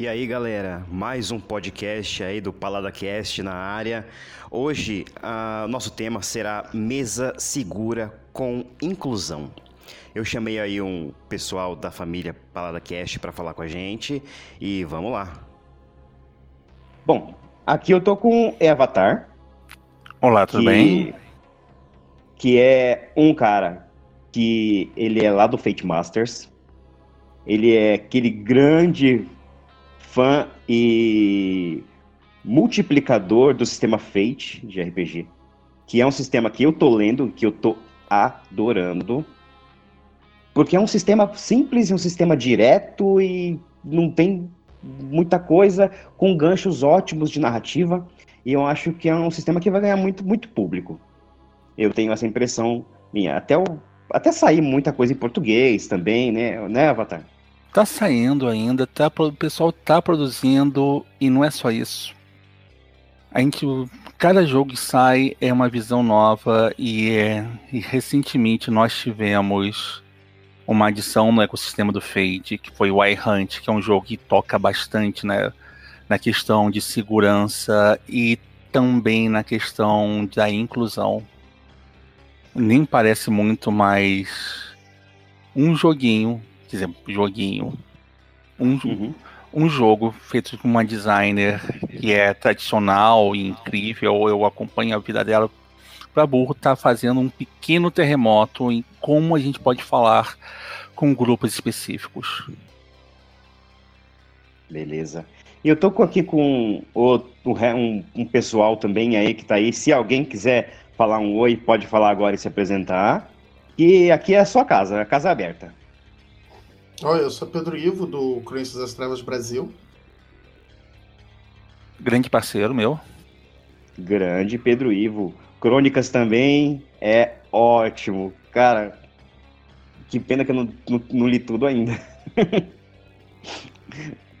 E aí, galera, mais um podcast aí do PaladaCast na área. Hoje, o uh, nosso tema será mesa segura com inclusão. Eu chamei aí um pessoal da família PaladaCast para falar com a gente e vamos lá. Bom, aqui eu tô com o Avatar. Olá, tudo que, bem? Que é um cara que ele é lá do Fate Masters. Ele é aquele grande fã e multiplicador do sistema Fate de RPG, que é um sistema que eu tô lendo, que eu tô adorando, porque é um sistema simples, é um sistema direto e não tem muita coisa, com ganchos ótimos de narrativa, e eu acho que é um sistema que vai ganhar muito, muito público. Eu tenho essa impressão minha. Até, o, até sair muita coisa em português também, né, né Avatar? Tá saindo ainda, tá, o pessoal tá produzindo e não é só isso. A gente, cada jogo que sai é uma visão nova e, é, e recentemente nós tivemos uma adição no ecossistema do Fade, que foi o iHunt, que é um jogo que toca bastante né, na questão de segurança e também na questão da inclusão. Nem parece muito mais um joguinho quer dizer, joguinho, um, uhum. um jogo feito com uma designer que é tradicional e incrível, eu acompanho a vida dela para burro tá fazendo um pequeno terremoto em como a gente pode falar com grupos específicos. Beleza. E eu tô aqui com outro, um, um pessoal também aí que tá aí. Se alguém quiser falar um oi, pode falar agora e se apresentar. E aqui é a sua casa, a casa aberta. Oi, eu sou Pedro Ivo, do Crenças das Trevas Brasil. Grande parceiro meu. Grande Pedro Ivo. Crônicas também é ótimo. Cara, que pena que eu não, não, não li tudo ainda.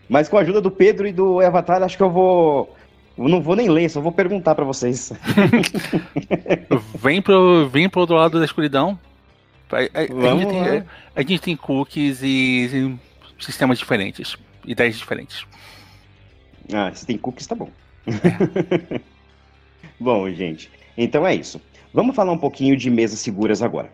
Mas com a ajuda do Pedro e do Avatar, acho que eu vou. Eu não vou nem ler, só vou perguntar para vocês. vem, pro, vem pro outro lado da escuridão. A, a, a, gente tem, a, a, gente tem, cookies e, e, sistemas diferentes, ideias diferentes. Ah, se tem cookies, tá bom. É. bom, gente, então é isso. Vamos falar um pouquinho de mesas seguras agora.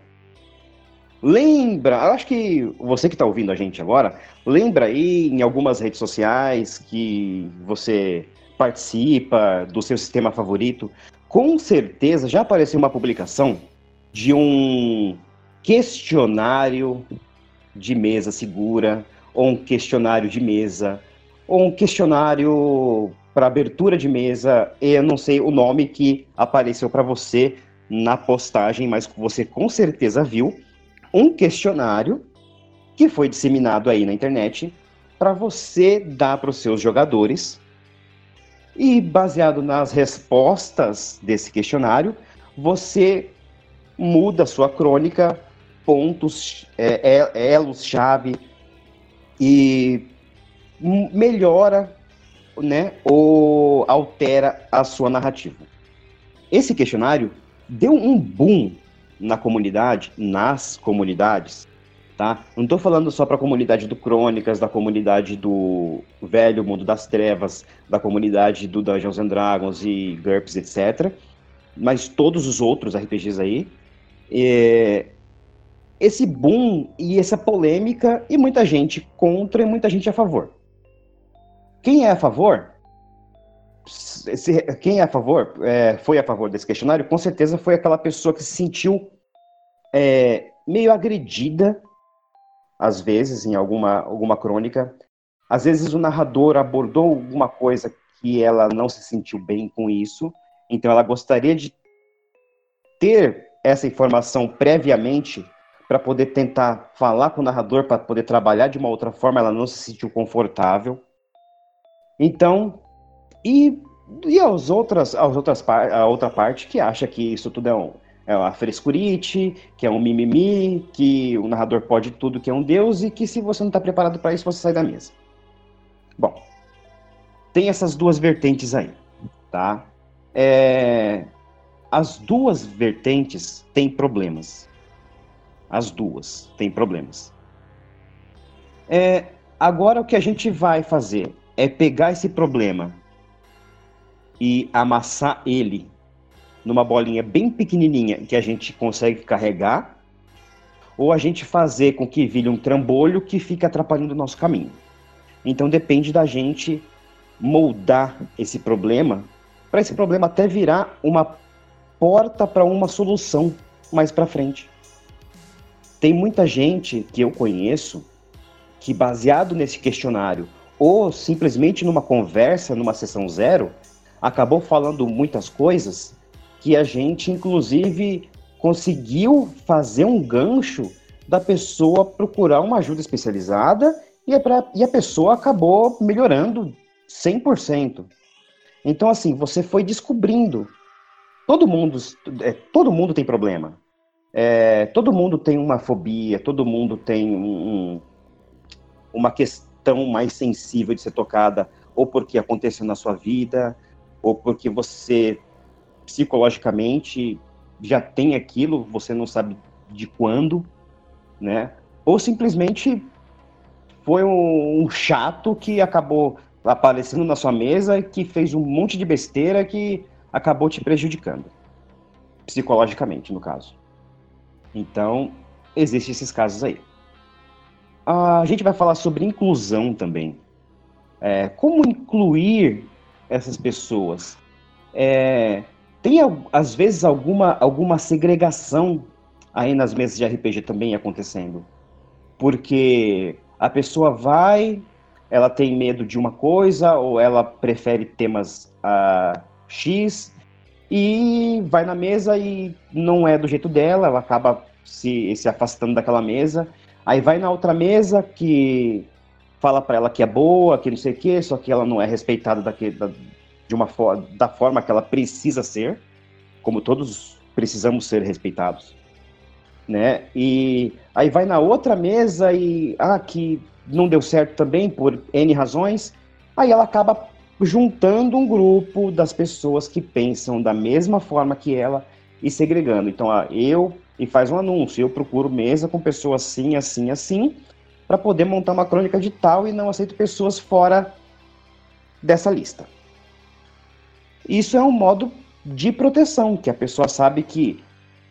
Lembra, eu acho que você que está ouvindo a gente agora, lembra aí em algumas redes sociais que você participa do seu sistema favorito, com certeza já apareceu uma publicação de um questionário de mesa segura, ou um questionário de mesa, ou um questionário para abertura de mesa, eu não sei o nome que apareceu para você na postagem, mas você com certeza viu um questionário que foi disseminado aí na internet para você dar para os seus jogadores. E baseado nas respostas desse questionário, você muda sua crônica pontos, é, é, elos-chave e melhora né, ou altera a sua narrativa. Esse questionário deu um boom na comunidade, nas comunidades, tá? Não estou falando só para a comunidade do Crônicas, da comunidade do Velho Mundo das Trevas, da comunidade do Dungeons and Dragons e GURPS, etc. Mas todos os outros RPGs aí. É, esse boom e essa polêmica e muita gente contra e muita gente a favor. Quem é a favor? Se, quem é a favor, é, foi a favor desse questionário, com certeza foi aquela pessoa que se sentiu é, meio agredida, às vezes, em alguma, alguma crônica. Às vezes o narrador abordou alguma coisa que ela não se sentiu bem com isso, então ela gostaria de ter essa informação previamente para poder tentar falar com o narrador, para poder trabalhar de uma outra forma, ela não se sentiu confortável. Então, e, e as outras, as outras a outra parte que acha que isso tudo é, um, é uma frescurite, que é um mimimi, que o narrador pode tudo, que é um deus, e que se você não está preparado para isso, você sai da mesa. Bom, tem essas duas vertentes aí, tá? É, as duas vertentes têm problemas. As duas têm problemas. É, agora o que a gente vai fazer? é pegar esse problema e amassar ele numa bolinha bem pequenininha que a gente consegue carregar, ou a gente fazer com que vire um trambolho que fica atrapalhando o nosso caminho. Então depende da gente moldar esse problema para esse problema até virar uma porta para uma solução mais para frente. Tem muita gente que eu conheço que baseado nesse questionário ou simplesmente numa conversa, numa sessão zero, acabou falando muitas coisas que a gente, inclusive, conseguiu fazer um gancho da pessoa procurar uma ajuda especializada e a, e a pessoa acabou melhorando 100%. Então, assim, você foi descobrindo. Todo mundo, é, todo mundo tem problema. É, todo mundo tem uma fobia, todo mundo tem um, uma questão mais sensível de ser tocada, ou porque aconteceu na sua vida, ou porque você psicologicamente já tem aquilo, você não sabe de quando, né? Ou simplesmente foi um, um chato que acabou aparecendo na sua mesa, que fez um monte de besteira que acabou te prejudicando. Psicologicamente, no caso. Então, existem esses casos aí. A gente vai falar sobre inclusão também. É, como incluir essas pessoas? É, tem, às vezes, alguma, alguma segregação aí nas mesas de RPG também acontecendo. Porque a pessoa vai, ela tem medo de uma coisa, ou ela prefere temas uh, X, e vai na mesa e não é do jeito dela, ela acaba se, se afastando daquela mesa. Aí vai na outra mesa que fala para ela que é boa, que não sei o quê, só que ela não é respeitada daquele, da, de uma da forma que ela precisa ser, como todos precisamos ser respeitados, né? E aí vai na outra mesa e ah, que não deu certo também por N razões, aí ela acaba juntando um grupo das pessoas que pensam da mesma forma que ela e segregando. Então, eu e faz um anúncio, eu procuro mesa com pessoas assim, assim, assim, para poder montar uma crônica de tal e não aceito pessoas fora dessa lista. Isso é um modo de proteção, que a pessoa sabe que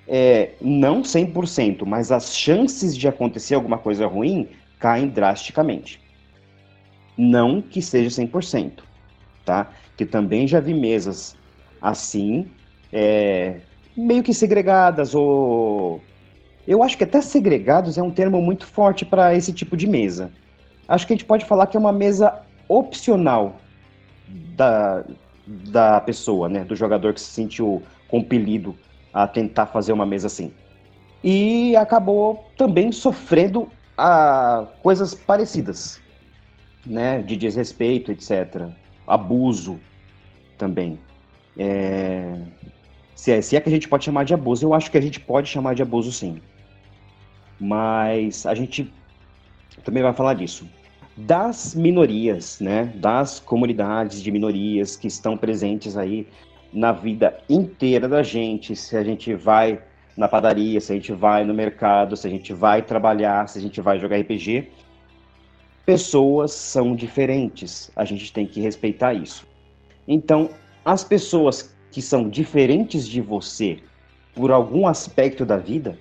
é, não 100%, mas as chances de acontecer alguma coisa ruim caem drasticamente. Não que seja 100%, tá? Que também já vi mesas assim, é, meio que segregadas, ou. Eu acho que até segregados é um termo muito forte para esse tipo de mesa. Acho que a gente pode falar que é uma mesa opcional da, da pessoa, né? Do jogador que se sentiu compelido a tentar fazer uma mesa assim. E acabou também sofrendo a coisas parecidas, né? De desrespeito, etc. Abuso também. É... Se, é, se é que a gente pode chamar de abuso, eu acho que a gente pode chamar de abuso sim. Mas a gente também vai falar disso. Das minorias, né? Das comunidades de minorias que estão presentes aí na vida inteira da gente. Se a gente vai na padaria, se a gente vai no mercado, se a gente vai trabalhar, se a gente vai jogar RPG. Pessoas são diferentes, a gente tem que respeitar isso. Então, as pessoas que são diferentes de você por algum aspecto da vida,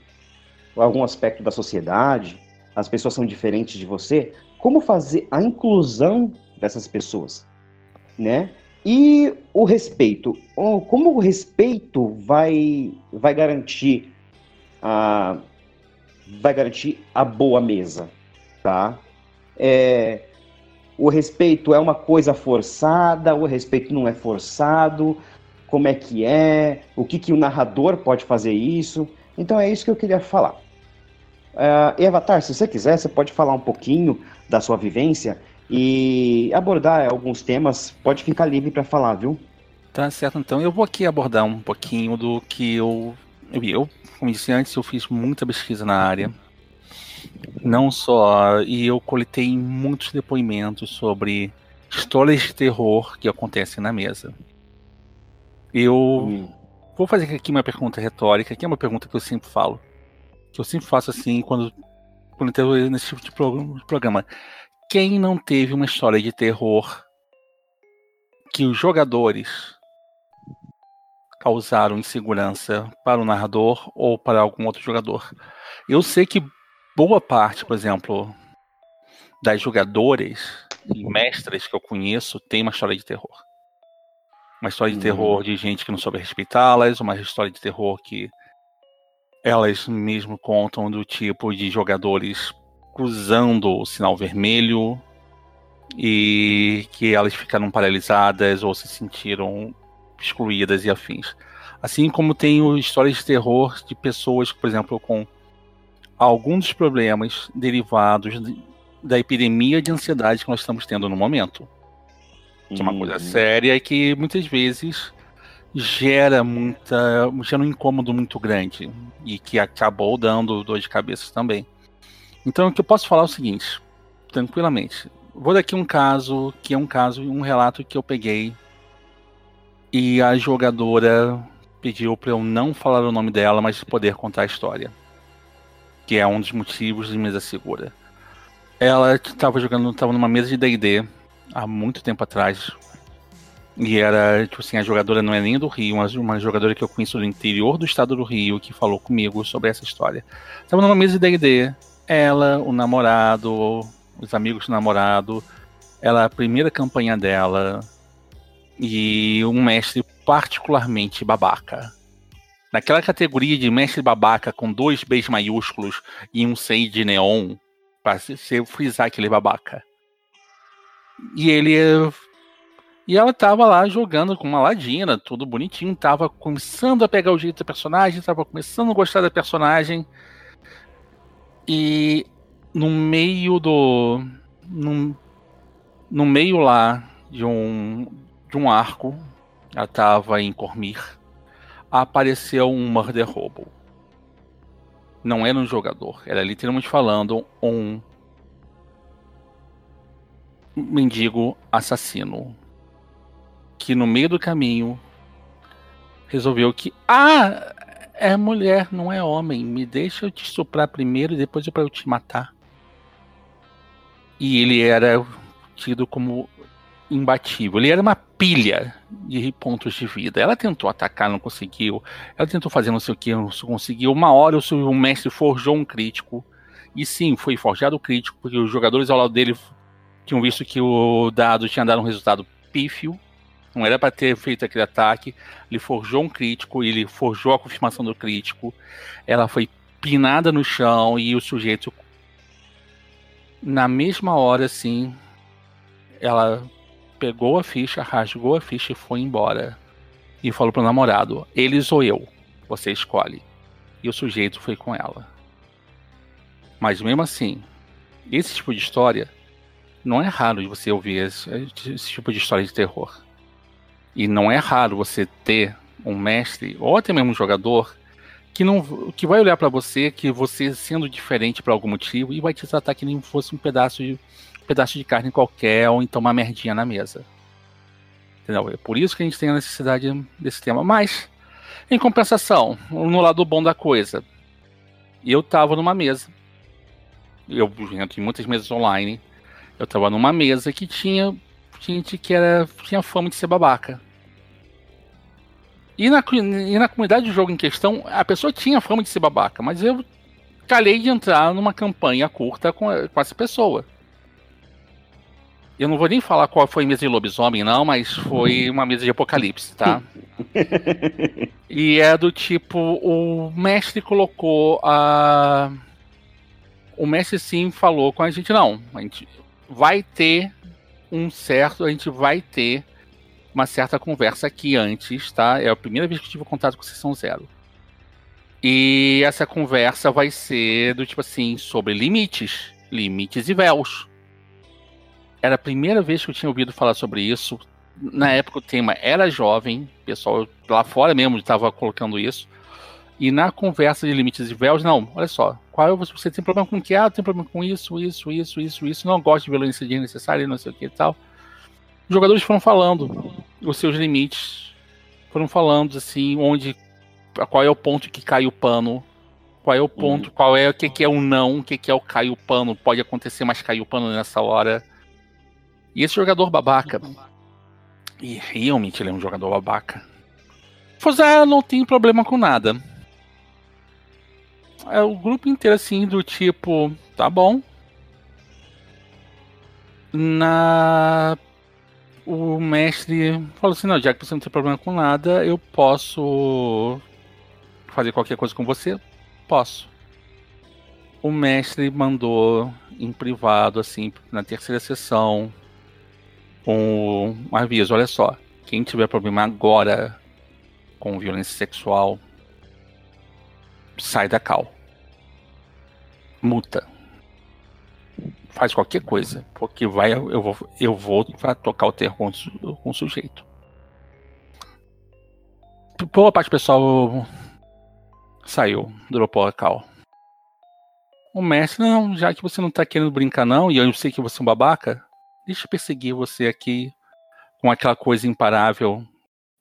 algum aspecto da sociedade, as pessoas são diferentes de você, como fazer a inclusão dessas pessoas, né? E o respeito, como o respeito vai, vai garantir a vai garantir a boa mesa, tá? É, o respeito é uma coisa forçada, o respeito não é forçado, como é que é, o que, que o narrador pode fazer isso. Então é isso que eu queria falar. Uh, Avatar, se você quiser, você pode falar um pouquinho da sua vivência e abordar alguns temas, pode ficar livre para falar, viu? Tá certo, então eu vou aqui abordar um pouquinho do que eu, eu, como disse antes, eu fiz muita pesquisa na área. Não só, e eu coletei muitos depoimentos sobre histórias de terror que acontecem na mesa. Eu hum. vou fazer aqui uma pergunta retórica, que é uma pergunta que eu sempre falo. Que eu sempre faço assim quando, quando eu nesse tipo de programa. Quem não teve uma história de terror que os jogadores causaram insegurança para o narrador ou para algum outro jogador. Eu sei que boa parte, por exemplo, das jogadoras e mestras que eu conheço tem uma história de terror. Uma história de uhum. terror de gente que não soube respeitá-las, uma história de terror que elas mesmo contam do tipo de jogadores cruzando o sinal vermelho e que elas ficaram paralisadas ou se sentiram excluídas e afins. Assim como tem histórias de terror de pessoas, por exemplo, com alguns dos problemas derivados da epidemia de ansiedade que nós estamos tendo no momento. Que é uma coisa uhum. séria e que muitas vezes gera muita. gera um incômodo muito grande. E que acabou dando dor de cabeça também. Então o que eu posso falar é o seguinte, tranquilamente. Vou daqui um caso, que é um caso, um relato que eu peguei. E a jogadora pediu para eu não falar o nome dela, mas poder contar a história. Que é um dos motivos de mesa segura. Ela estava jogando, estava numa mesa de D&D há muito tempo atrás. E era, tipo assim, a jogadora não é nem do Rio, mas uma jogadora que eu conheço do interior do estado do Rio que falou comigo sobre essa história. Estava numa mesa de D&D, ela, o namorado, os amigos do namorado, ela a primeira campanha dela e um mestre particularmente babaca. Naquela categoria de mestre babaca com dois Bs maiúsculos e um C de neon, para ser frisar aquele babaca. E ele. E ela tava lá jogando com uma ladina, tudo bonitinho, tava começando a pegar o jeito da personagem, tava começando a gostar da personagem. E no meio do. No, no meio lá de um, de um arco, ela tava em Cormir, apareceu um Murder Robo. Não era um jogador, era literalmente falando um mendigo assassino que no meio do caminho resolveu que ah é mulher não é homem me deixa eu te estuprar primeiro e depois eu para eu te matar. E ele era tido como imbatível. Ele era uma pilha de pontos de vida. Ela tentou atacar, não conseguiu. Ela tentou fazer não sei o que, não conseguiu. Uma hora o mestre forjou um crítico. E sim, foi forjado o crítico, porque os jogadores ao lado dele tinham visto que o dado tinha dado um resultado pífio. Não era para ter feito aquele ataque. Ele forjou um crítico, ele forjou a confirmação do crítico. Ela foi pinada no chão e o sujeito, na mesma hora, assim, ela pegou a ficha, rasgou a ficha e foi embora. E falou pro namorado: eles ou eu, você escolhe. E o sujeito foi com ela. Mas mesmo assim, esse tipo de história não é raro de você ouvir esse, esse tipo de história de terror. E não é raro você ter um mestre ou até mesmo um jogador que não que vai olhar para você, que você sendo diferente por algum motivo e vai te tratar que nem fosse um pedaço de pedaço de carne qualquer ou então uma merdinha na mesa. Entendeu? É por isso que a gente tem a necessidade desse tema. Mas, em compensação, no lado bom da coisa, eu tava numa mesa. Eu entro em muitas mesas online. Eu tava numa mesa que tinha gente que era, tinha fama de ser babaca. E na, e na comunidade do jogo em questão, a pessoa tinha fama de ser babaca, mas eu calhei de entrar numa campanha curta com, com essa pessoa. Eu não vou nem falar qual foi a mesa de lobisomem, não, mas foi uma mesa de apocalipse, tá? e é do tipo, o mestre colocou a. O mestre sim falou com a gente, não. A gente vai ter um certo. A gente vai ter uma certa conversa aqui antes, tá? É a primeira vez que eu tive contato com sessão zero. E essa conversa vai ser do tipo assim, sobre limites. Limites e véus era a primeira vez que eu tinha ouvido falar sobre isso. Na época o tema era jovem, o pessoal lá fora mesmo estava colocando isso. E na conversa de limites e véus, não, olha só, qual é você tem problema com o que? Ah, tem problema com isso, isso, isso, isso, isso, não gosto de violência desnecessária, não sei o que e tal. Os jogadores foram falando os seus limites, foram falando assim, onde, qual é o ponto que cai o pano, qual é o ponto, uhum. qual é o que, que é o não, o que, que é o cai o pano, pode acontecer, mas cai o pano nessa hora. E esse jogador babaca, E realmente ele é um jogador babaca. Fozar não tem problema com nada. É o grupo inteiro assim do tipo, tá bom. Na o mestre falou assim, não, já que você não tem problema com nada, eu posso fazer qualquer coisa com você? Posso. O mestre mandou em privado, assim, na terceira sessão, um aviso, olha só, quem tiver problema agora com violência sexual, sai da cal. Multa. Faz qualquer coisa, porque vai, eu vou, eu vou pra tocar o terror com, com o sujeito. Boa parte do pessoal saiu, dropou a cal. O mestre, não, já que você não tá querendo brincar não, e eu sei que você é um babaca, deixa eu perseguir você aqui com aquela coisa imparável.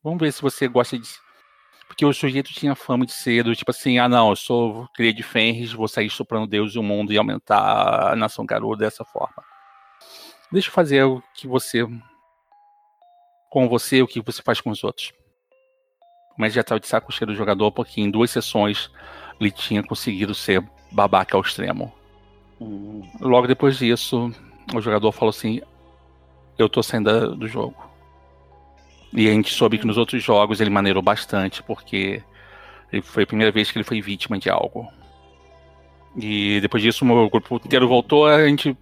Vamos ver se você gosta de. Porque o sujeito tinha fama de ser do tipo assim: ah, não, eu sou cria de Fenris, vou sair estuprando Deus e o mundo e aumentar a nação Garou dessa forma. Deixa eu fazer o que você. com você, o que você faz com os outros. Mas já estava de saco cheio do jogador, porque em duas sessões ele tinha conseguido ser babaca ao extremo. Uhum. Logo depois disso, o jogador falou assim: eu tô saindo do jogo. E a gente soube que nos outros jogos ele maneirou bastante, porque foi a primeira vez que ele foi vítima de algo. E depois disso, o grupo inteiro voltou, a gente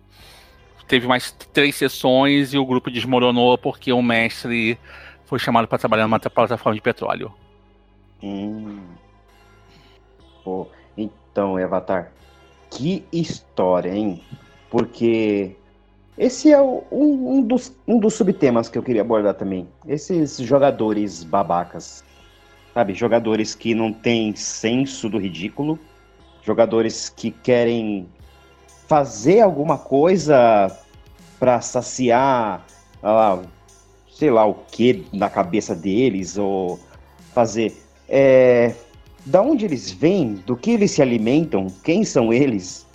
teve mais três sessões e o grupo desmoronou porque o mestre foi chamado para trabalhar numa plataforma de petróleo. Hum. Pô, então, Avatar, que história, hein? Porque esse é um, um, dos, um dos subtemas que eu queria abordar também. Esses jogadores babacas. Sabe? Jogadores que não têm senso do ridículo. Jogadores que querem fazer alguma coisa para saciar, ah, sei lá o que na cabeça deles, ou fazer. É, da onde eles vêm, do que eles se alimentam, quem são eles,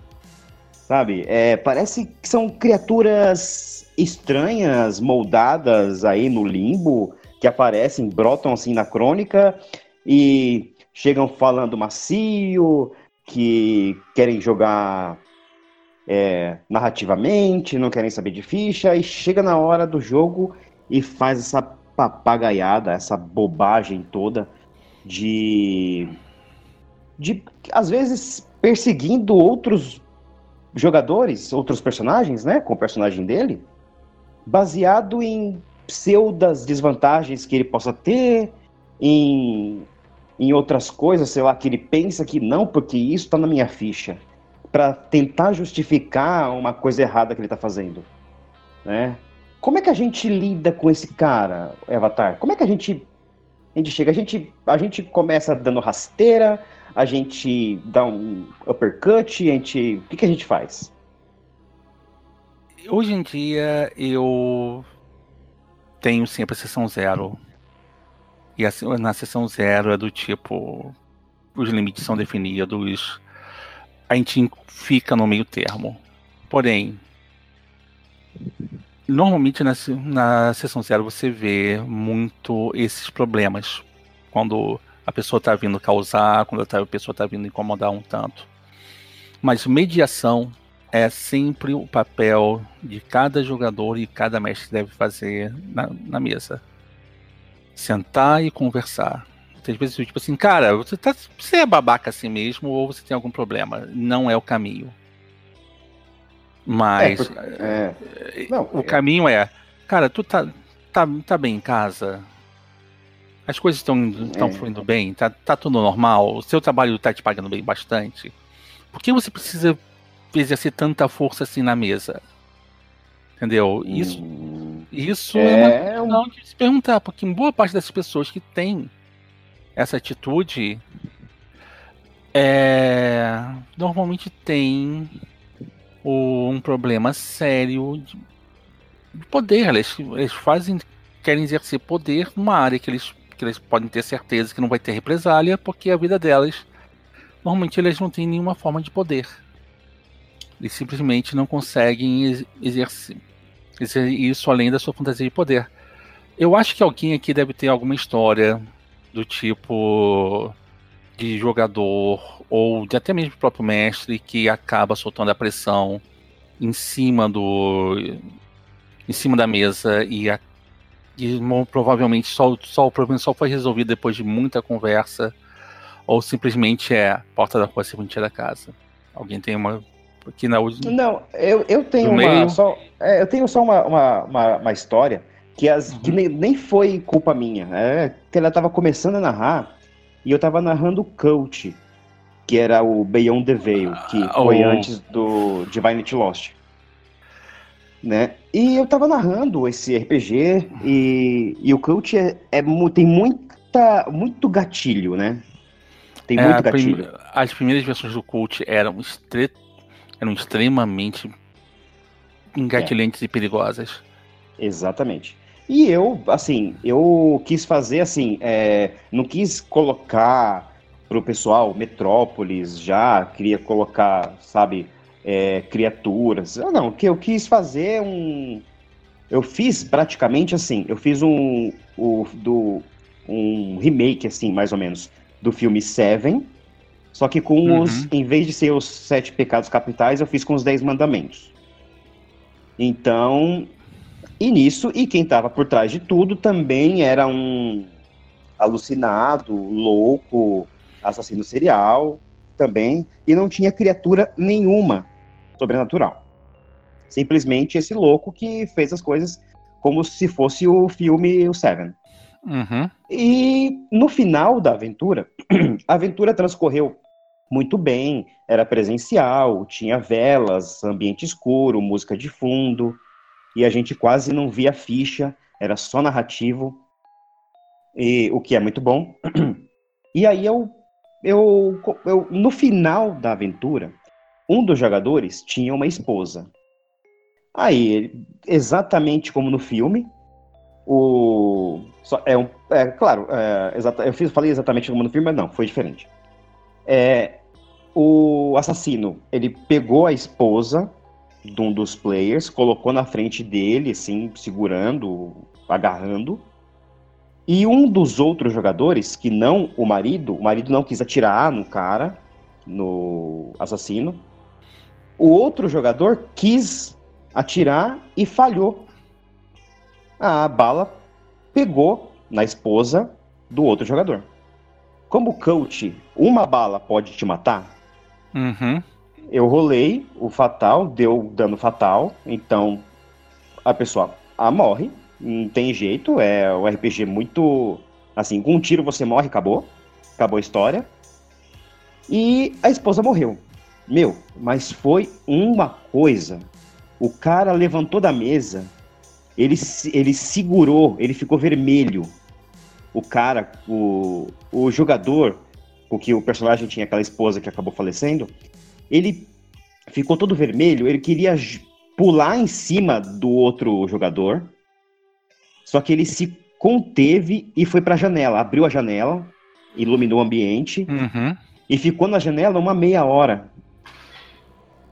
Sabe? É, parece que são criaturas estranhas, moldadas aí no limbo, que aparecem, brotam assim na crônica e chegam falando macio, que querem jogar é, narrativamente, não querem saber de ficha, e chega na hora do jogo e faz essa papagaiada, essa bobagem toda de. de às vezes perseguindo outros jogadores, outros personagens, né, com o personagem dele, baseado em pseudas desvantagens que ele possa ter, em, em outras coisas, sei lá, que ele pensa que não, porque isso está na minha ficha, para tentar justificar uma coisa errada que ele está fazendo, né? Como é que a gente lida com esse cara, Avatar? Como é que a gente a gente chega, a gente a gente começa dando rasteira, a gente dá um uppercut, a gente. O que, que a gente faz? Hoje em dia eu tenho sempre a sessão zero. E a, na sessão zero é do tipo. Os limites são definidos. A gente fica no meio termo. Porém, normalmente na, na sessão zero você vê muito esses problemas. Quando a pessoa está vindo causar, quando a pessoa está vindo incomodar um tanto. Mas mediação é sempre o papel de cada jogador e cada mestre deve fazer na, na mesa. Sentar e conversar. Às vezes, tipo assim, cara, você, tá, você é babaca assim mesmo ou você tem algum problema? Não é o caminho. Mas é, porque, é... Não, o é... caminho é, cara, tu tá, tá, tá bem em casa? As coisas estão é. fluindo bem? Tá, tá tudo normal? O seu trabalho tá te pagando bem bastante? Por que você precisa exercer tanta força assim na mesa? Entendeu? Isso, hum, isso é, é uma questão de se perguntar, porque boa parte das pessoas que têm essa atitude é, normalmente tem um problema sério de, poder. Eles, eles fazem, querem exercer poder numa área que eles que eles podem ter certeza que não vai ter represália, porque a vida delas, normalmente eles não têm nenhuma forma de poder. Eles simplesmente não conseguem exercer, exercer isso além da sua fantasia de poder. Eu acho que alguém aqui deve ter alguma história do tipo de jogador ou de até mesmo o próprio mestre que acaba soltando a pressão em cima do em cima da mesa e, a, e provavelmente só, só o problema só foi resolvido depois de muita conversa ou simplesmente é porta da rua serventia da casa. Alguém tem uma aqui na Não, eu, eu tenho uma só é, eu tenho só uma, uma, uma, uma história que, as, uhum. que nem, nem foi culpa minha. É que ela estava começando a narrar e eu estava narrando o Coach, que era o Beyond the Veil, que ah, foi oh. antes do Divinity Lost. Né? E eu estava narrando esse RPG e, e o Coach é, é, tem muita, muito gatilho, né? Tem é, muito gatilho. Prim as primeiras versões do Coach eram, estre eram extremamente engatilhantes é. e perigosas. Exatamente. E eu, assim, eu quis fazer assim, é, não quis colocar pro pessoal Metrópolis já, queria colocar, sabe, é, criaturas. Não, não, que eu quis fazer um. Eu fiz praticamente assim, eu fiz um, o, do, um remake, assim, mais ou menos, do filme Seven, só que com uhum. os, em vez de ser os sete pecados capitais, eu fiz com os dez mandamentos. Então, e nisso, e quem estava por trás de tudo também era um alucinado, louco, assassino serial também, e não tinha criatura nenhuma sobrenatural. Simplesmente esse louco que fez as coisas como se fosse o filme O Seven. Uhum. E no final da aventura, a aventura transcorreu muito bem, era presencial, tinha velas, ambiente escuro, música de fundo, e a gente quase não via ficha, era só narrativo, e, o que é muito bom. E aí eu, eu, eu, no final da aventura, um dos jogadores tinha uma esposa. Aí, exatamente como no filme, o é, um, é claro, é, exata, eu fiz, falei exatamente como no filme, mas não, foi diferente. É, o assassino, ele pegou a esposa de um dos players, colocou na frente dele, assim, segurando, agarrando. E um dos outros jogadores, que não o marido, o marido não quis atirar no cara, no assassino. O outro jogador quis atirar e falhou. A bala pegou na esposa do outro jogador. Como coach, uma bala pode te matar? Uhum eu rolei o fatal, deu dano fatal, então a pessoa a morre, não tem jeito, é o RPG muito assim, com um tiro você morre, acabou, acabou a história. E a esposa morreu. Meu, mas foi uma coisa. O cara levantou da mesa, ele, ele segurou, ele ficou vermelho. O cara, o, o jogador, porque o personagem tinha aquela esposa que acabou falecendo, ele ficou todo vermelho, ele queria pular em cima do outro jogador, só que ele se conteve e foi para a janela, abriu a janela, iluminou o ambiente uhum. e ficou na janela uma meia hora.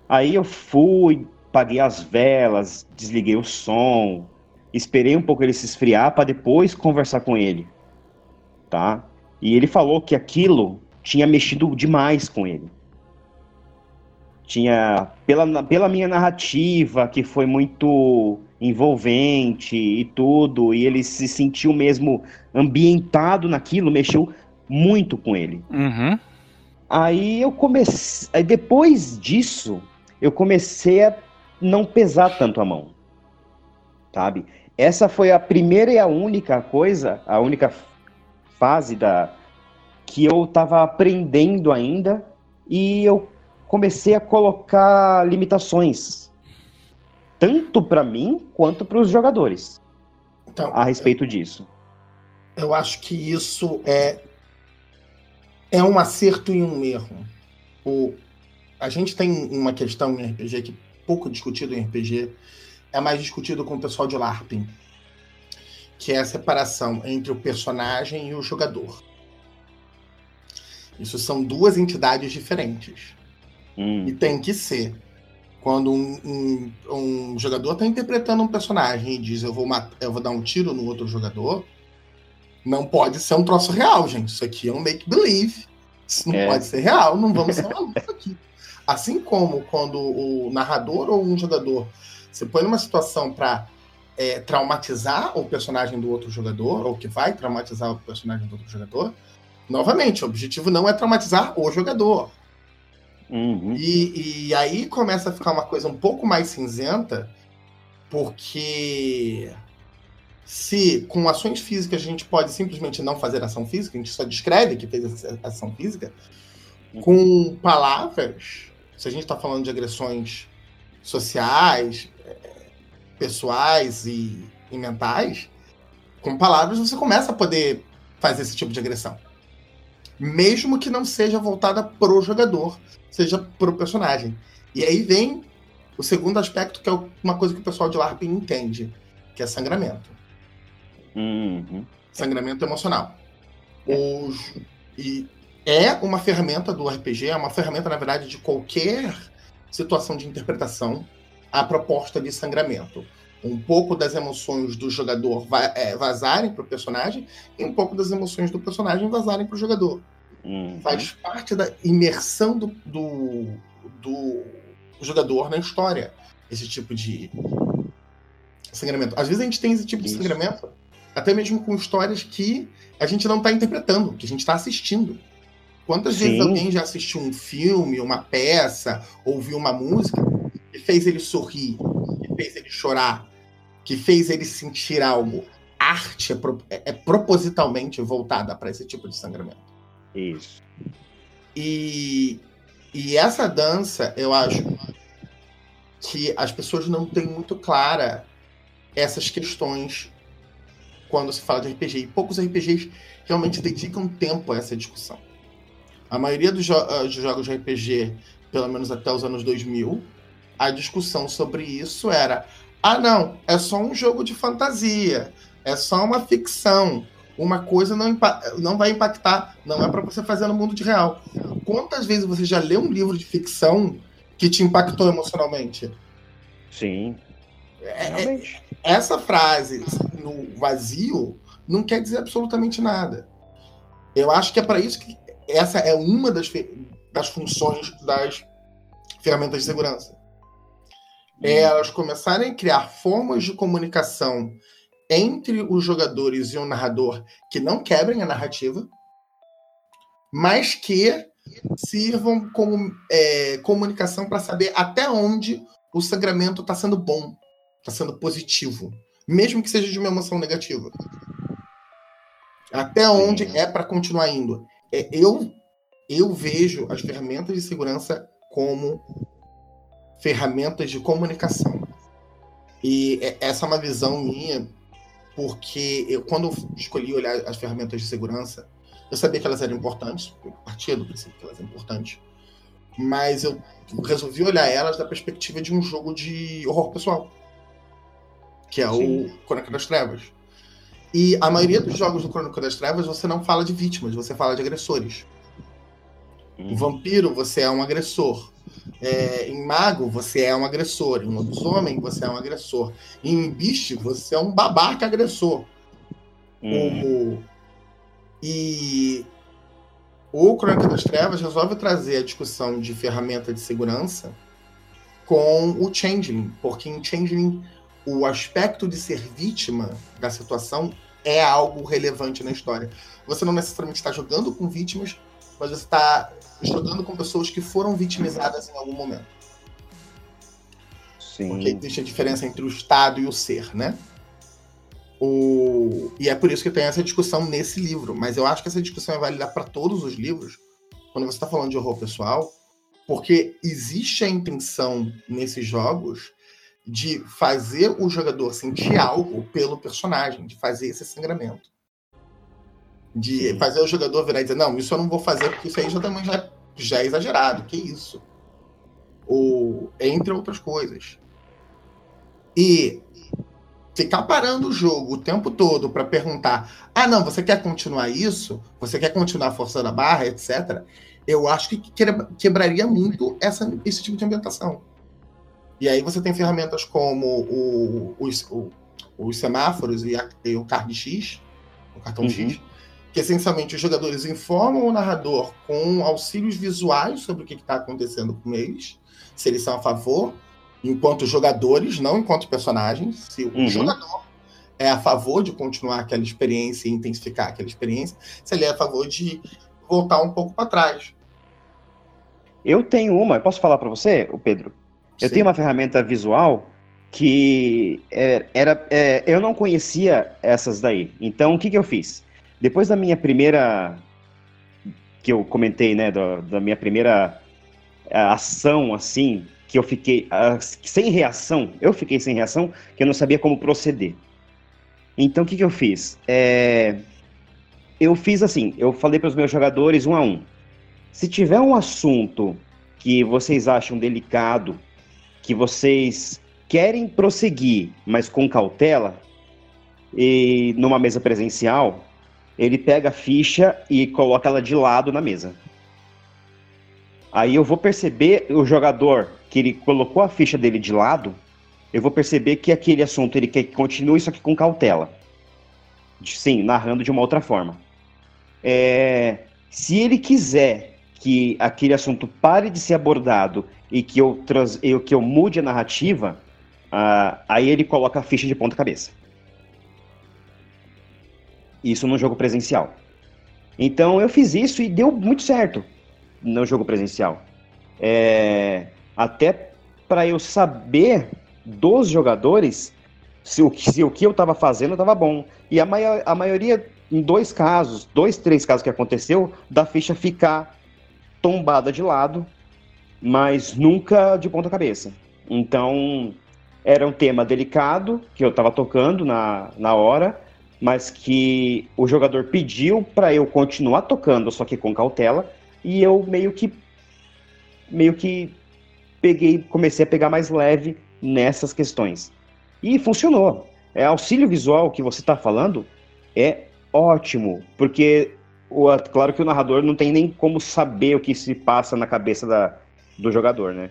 Aí eu fui, paguei as velas, desliguei o som, esperei um pouco ele se esfriar para depois conversar com ele, tá? E ele falou que aquilo tinha mexido demais com ele tinha pela, pela minha narrativa que foi muito envolvente e tudo e ele se sentiu mesmo ambientado naquilo mexeu muito com ele uhum. aí eu comecei aí depois disso eu comecei a não pesar tanto a mão sabe essa foi a primeira e a única coisa a única fase da que eu estava aprendendo ainda e eu comecei a colocar limitações, tanto para mim quanto para os jogadores, então, a respeito disso. Eu acho que isso é é um acerto e um erro. O, a gente tem uma questão em RPG que pouco discutido em RPG, é mais discutido com o pessoal de LARPing, que é a separação entre o personagem e o jogador. Isso são duas entidades diferentes. Hum. E tem que ser. Quando um, um, um jogador está interpretando um personagem e diz eu vou, matar, eu vou dar um tiro no outro jogador, não pode ser um troço real, gente. Isso aqui é um make-believe. Isso não é. pode ser real, não vamos ser malucos aqui. Assim como quando o narrador ou um jogador se põe numa situação para é, traumatizar o personagem do outro jogador, ou que vai traumatizar o personagem do outro jogador, novamente, o objetivo não é traumatizar o jogador. Uhum. E, e aí começa a ficar uma coisa um pouco mais cinzenta, porque se com ações físicas a gente pode simplesmente não fazer ação física, a gente só descreve que fez ação física, uhum. com palavras, se a gente está falando de agressões sociais, pessoais e, e mentais, com palavras você começa a poder fazer esse tipo de agressão. Mesmo que não seja voltada pro jogador, seja pro personagem. E aí vem o segundo aspecto, que é uma coisa que o pessoal de LARP entende, que é sangramento. Uhum. Sangramento emocional. Os, e é uma ferramenta do RPG, é uma ferramenta, na verdade, de qualquer situação de interpretação a proposta de sangramento. Um pouco das emoções do jogador é, vazarem para o personagem e um pouco das emoções do personagem vazarem para o jogador. Uhum. Faz parte da imersão do, do, do jogador na história, esse tipo de sangramento. Às vezes a gente tem esse tipo Isso. de sangramento, até mesmo com histórias que a gente não está interpretando, que a gente está assistindo. Quantas Sim. vezes alguém já assistiu um filme, uma peça, ouviu uma música que fez ele sorrir, que fez ele chorar, que fez ele sentir algo. Arte é, pro, é, é propositalmente voltada para esse tipo de sangramento. Isso. E, e essa dança, eu acho que as pessoas não têm muito clara essas questões quando se fala de RPG. E poucos RPGs realmente dedicam tempo a essa discussão. A maioria dos, jo ah, dos jogos de RPG, pelo menos até os anos 2000, a discussão sobre isso era: ah, não, é só um jogo de fantasia, é só uma ficção. Uma coisa não, não vai impactar, não é para você fazer no mundo de real. Quantas vezes você já leu um livro de ficção que te impactou emocionalmente? Sim. É, é essa frase no vazio não quer dizer absolutamente nada. Eu acho que é para isso que essa é uma das, das funções das ferramentas de segurança é elas começarem a criar formas de comunicação entre os jogadores e o narrador que não quebrem a narrativa, mas que sirvam como é, comunicação para saber até onde o sangramento está sendo bom, está sendo positivo, mesmo que seja de uma emoção negativa. Até onde é para continuar indo. É, eu, eu vejo as ferramentas de segurança como ferramentas de comunicação. E essa é uma visão minha, porque eu, quando eu escolhi olhar as ferramentas de segurança, eu sabia que elas eram importantes, eu partia do princípio que elas eram importantes, mas eu resolvi olhar elas da perspectiva de um jogo de horror pessoal, que é Sim. o Crônica das Trevas. E a maioria dos jogos do Crônica das Trevas você não fala de vítimas, você fala de agressores. Hum. O vampiro, você é um agressor. É, em mago, você é um agressor. Em lobisomem, você é um agressor. Em bicho, você é um babaca agressor. Uhum. O, e o Crônica das Trevas resolve trazer a discussão de ferramenta de segurança com o Changeling, porque em Changeling o aspecto de ser vítima da situação é algo relevante na história. Você não necessariamente está jogando com vítimas, mas você está jogando com pessoas que foram vitimizadas em algum momento. Sim. Porque existe a diferença entre o Estado e o ser, né? O... E é por isso que tem essa discussão nesse livro. Mas eu acho que essa discussão é válida para todos os livros, quando você está falando de horror pessoal, porque existe a intenção nesses jogos de fazer o jogador sentir algo pelo personagem, de fazer esse sangramento de fazer o jogador virar e dizer, não, isso eu não vou fazer porque isso aí já também já, já é exagerado, que isso. Ou, entre outras coisas. E ficar parando o jogo o tempo todo para perguntar, ah, não, você quer continuar isso? Você quer continuar forçando a barra, etc. Eu acho que quebraria muito essa, esse tipo de ambientação. E aí você tem ferramentas como o, os, o, os semáforos e, a, e, o card X, o cartão uhum. X, que essencialmente os jogadores informam o narrador com auxílios visuais sobre o que está acontecendo com eles, se eles são a favor, enquanto jogadores, não enquanto personagens. Se uhum. o jogador é a favor de continuar aquela experiência e intensificar aquela experiência, se ele é a favor de voltar um pouco para trás. Eu tenho uma, posso falar para você, o Pedro? Eu Sim. tenho uma ferramenta visual que é, era, é, eu não conhecia essas daí. Então, o que, que eu fiz? Depois da minha primeira, que eu comentei, né, da, da minha primeira é, ação, assim, que eu fiquei uh, sem reação, eu fiquei sem reação, que eu não sabia como proceder. Então, o que, que eu fiz? É, eu fiz assim, eu falei para os meus jogadores um a um. Se tiver um assunto que vocês acham delicado, que vocês querem prosseguir, mas com cautela, e numa mesa presencial, ele pega a ficha e coloca ela de lado na mesa. Aí eu vou perceber o jogador que ele colocou a ficha dele de lado, eu vou perceber que aquele assunto ele quer que continue, só que com cautela. Sim, narrando de uma outra forma. É, se ele quiser que aquele assunto pare de ser abordado e que eu, trans, eu, que eu mude a narrativa, uh, aí ele coloca a ficha de ponta cabeça. Isso no jogo presencial. Então eu fiz isso e deu muito certo no jogo presencial. É, até para eu saber dos jogadores se o, se o que eu estava fazendo estava bom. E a, maior, a maioria em dois casos, dois, três casos que aconteceu, da ficha ficar tombada de lado, mas nunca de ponta cabeça. Então, era um tema delicado que eu estava tocando na, na hora, mas que o jogador pediu para eu continuar tocando, só que com cautela, e eu meio que meio que peguei, comecei a pegar mais leve nessas questões. E funcionou. É auxílio visual que você está falando é ótimo, porque o, claro que o narrador não tem nem como saber o que se passa na cabeça da, do jogador, né?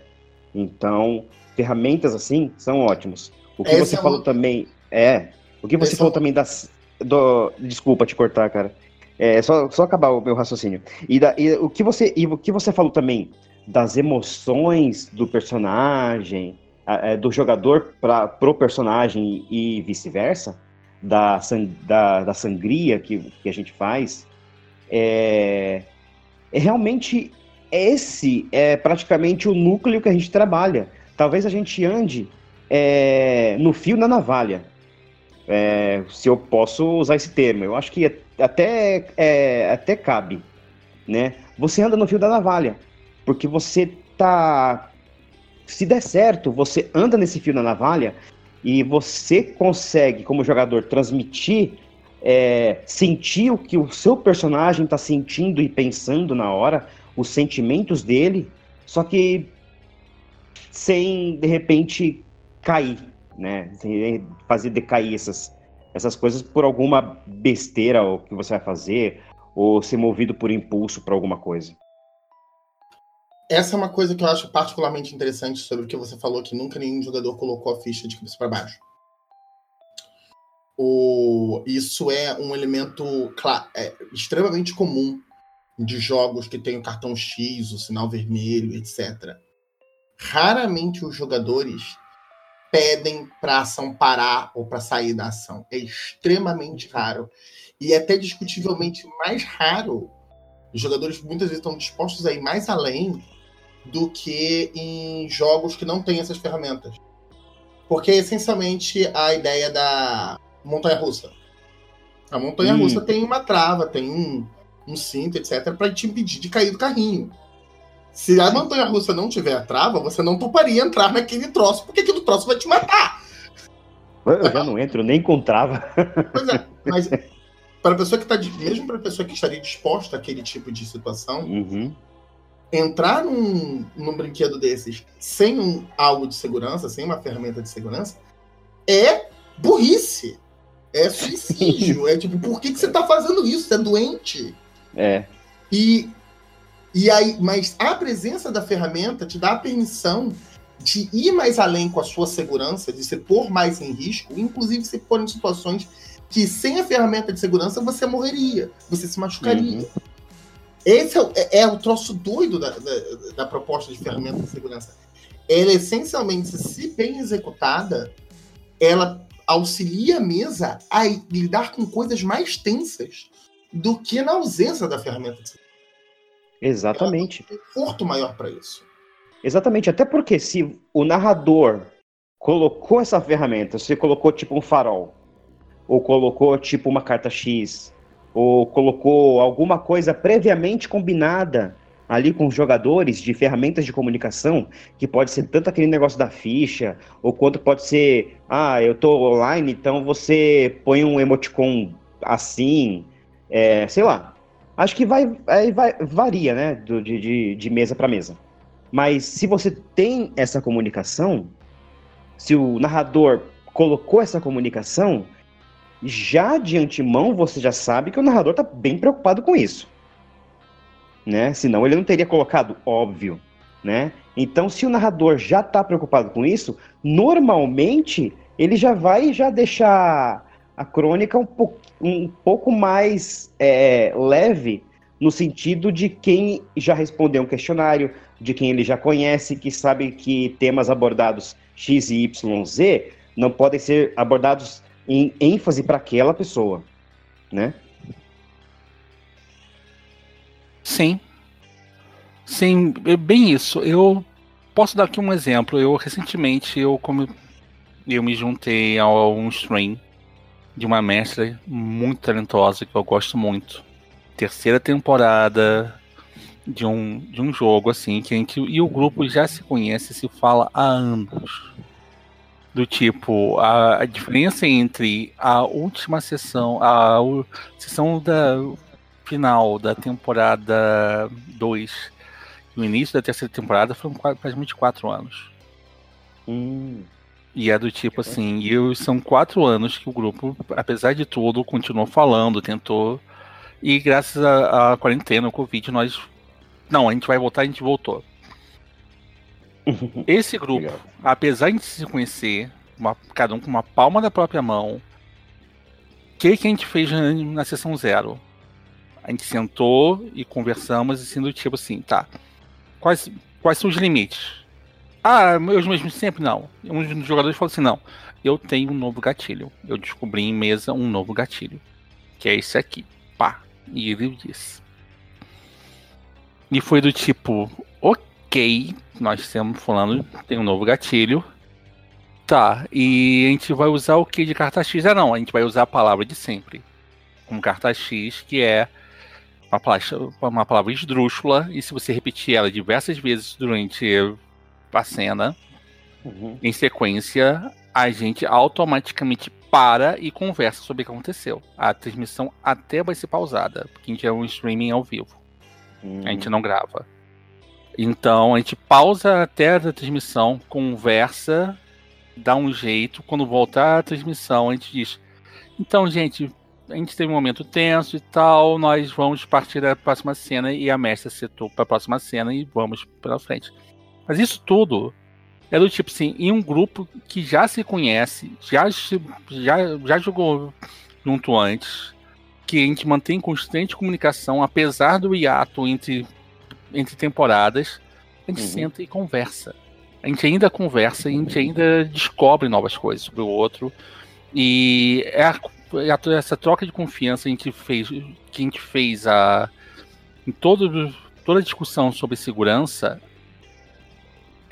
Então, ferramentas assim são ótimos. O que Esse você é falou também é. O que você Esse falou é também das. Do, desculpa te cortar, cara. É só, só acabar o meu raciocínio. E, da, e o que você e o que você falou também das emoções do personagem, é, do jogador para pro personagem e vice-versa, da, da, da sangria que, que a gente faz, é, é realmente esse é praticamente o núcleo que a gente trabalha. Talvez a gente ande é, no fio da navalha, é, se eu posso usar esse termo. Eu acho que até, é, até cabe, né? Você anda no fio da navalha, porque você tá... Se der certo, você anda nesse fio da navalha e você consegue, como jogador, transmitir, é, sentir o que o seu personagem está sentindo e pensando na hora, os sentimentos dele, só que sem, de repente, cair, né? Sem fazer decair essas, essas coisas por alguma besteira ou que você vai fazer, ou ser movido por impulso para alguma coisa. Essa é uma coisa que eu acho particularmente interessante sobre o que você falou, que nunca nenhum jogador colocou a ficha de cabeça para baixo. O, isso é um elemento é, extremamente comum de jogos que tem o cartão X, o sinal vermelho, etc. Raramente os jogadores pedem para a ação parar ou para sair da ação. É extremamente raro. E é até discutivelmente mais raro. Os jogadores muitas vezes estão dispostos a ir mais além do que em jogos que não têm essas ferramentas. Porque é essencialmente a ideia da montanha russa. A montanha russa hum. tem uma trava, tem um, um cinto, etc., para te impedir de cair do carrinho. Se a montanha russa não tiver a trava, você não toparia entrar naquele troço, porque aquele troço vai te matar. Eu já não entro nem com trava. Pois é, mas para a pessoa que está, mesmo para a pessoa que estaria disposta àquele tipo de situação, uhum entrar num, num brinquedo desses sem um, algo de segurança, sem uma ferramenta de segurança, é burrice. É suicídio. é tipo, por que, que você tá fazendo isso? Você é doente. É. E, e aí, mas a presença da ferramenta te dá a permissão de ir mais além com a sua segurança, de se pôr mais em risco, inclusive se pôr em situações que sem a ferramenta de segurança você morreria, você se machucaria. Uhum. Esse é, é, é, o troço doido da, da, da, proposta de ferramenta de segurança. Ela, essencialmente, se bem executada, ela auxilia a mesa a lidar com coisas mais tensas do que na ausência da ferramenta. Exatamente. Ela tem um conforto maior para isso. Exatamente, até porque se o narrador colocou essa ferramenta, se colocou tipo um farol, ou colocou tipo uma carta X, ou colocou alguma coisa previamente combinada ali com os jogadores de ferramentas de comunicação, que pode ser tanto aquele negócio da ficha, ou quanto pode ser, ah, eu tô online, então você põe um emoticon assim, é, sei lá. Acho que vai, vai varia, né, do, de, de, mesa para mesa. Mas se você tem essa comunicação, se o narrador colocou essa comunicação, já de antemão você já sabe que o narrador está bem preocupado com isso. Né? Senão ele não teria colocado, óbvio. Né? Então, se o narrador já está preocupado com isso, normalmente ele já vai já deixar a crônica um, po um pouco mais é, leve no sentido de quem já respondeu um questionário, de quem ele já conhece, que sabe que temas abordados X e Y, Z não podem ser abordados em ênfase para aquela pessoa, né? Sim. Sim, é bem isso. Eu posso dar aqui um exemplo. Eu recentemente eu como eu me juntei a um stream de uma mestra muito talentosa que eu gosto muito. Terceira temporada, de um, de um jogo assim que a gente e o grupo já se conhece, se fala há anos. Do tipo, a, a diferença entre a última sessão, a, a sessão da final da temporada 2 e o início da terceira temporada foram praticamente quatro anos. Hum. E é do tipo assim, e são quatro anos que o grupo, apesar de tudo, continuou falando, tentou. E graças à quarentena, o Covid, nós não, a gente vai voltar, a gente voltou. Esse grupo, Legal. apesar de se conhecer, uma, cada um com uma palma da própria mão, o que, que a gente fez na, na sessão zero? A gente sentou e conversamos assim do tipo assim, tá. Quais, quais são os limites? Ah, os mesmos sempre não. Um dos jogadores falou assim, não. Eu tenho um novo gatilho. Eu descobri em mesa um novo gatilho. Que é esse aqui. Pá. E ele disse. E foi do tipo, ok, nós estamos falando, tem um novo gatilho. Tá, e a gente vai usar o que de carta X? Ah, não, a gente vai usar a palavra de sempre. Como carta X, que é uma palavra, uma palavra esdrúxula, e se você repetir ela diversas vezes durante a cena, uhum. em sequência, a gente automaticamente para e conversa sobre o que aconteceu. A transmissão até vai ser pausada, porque a gente é um streaming ao vivo. Hum. A gente não grava. Então a gente pausa até a transmissão, conversa, dá um jeito. Quando voltar a transmissão, a gente diz: Então, gente, a gente teve um momento tenso e tal. Nós vamos partir da próxima cena e a mestra setou para a próxima cena e vamos para frente. Mas isso tudo é do tipo assim, em um grupo que já se conhece, já, já, já jogou junto antes, que a gente mantém constante comunicação, apesar do hiato entre, entre temporadas, a gente uhum. senta e conversa. A gente ainda conversa, a gente ainda descobre novas coisas sobre o outro. E é a, é essa troca de confiança a gente fez, que a gente fez a, em todo, toda a discussão sobre segurança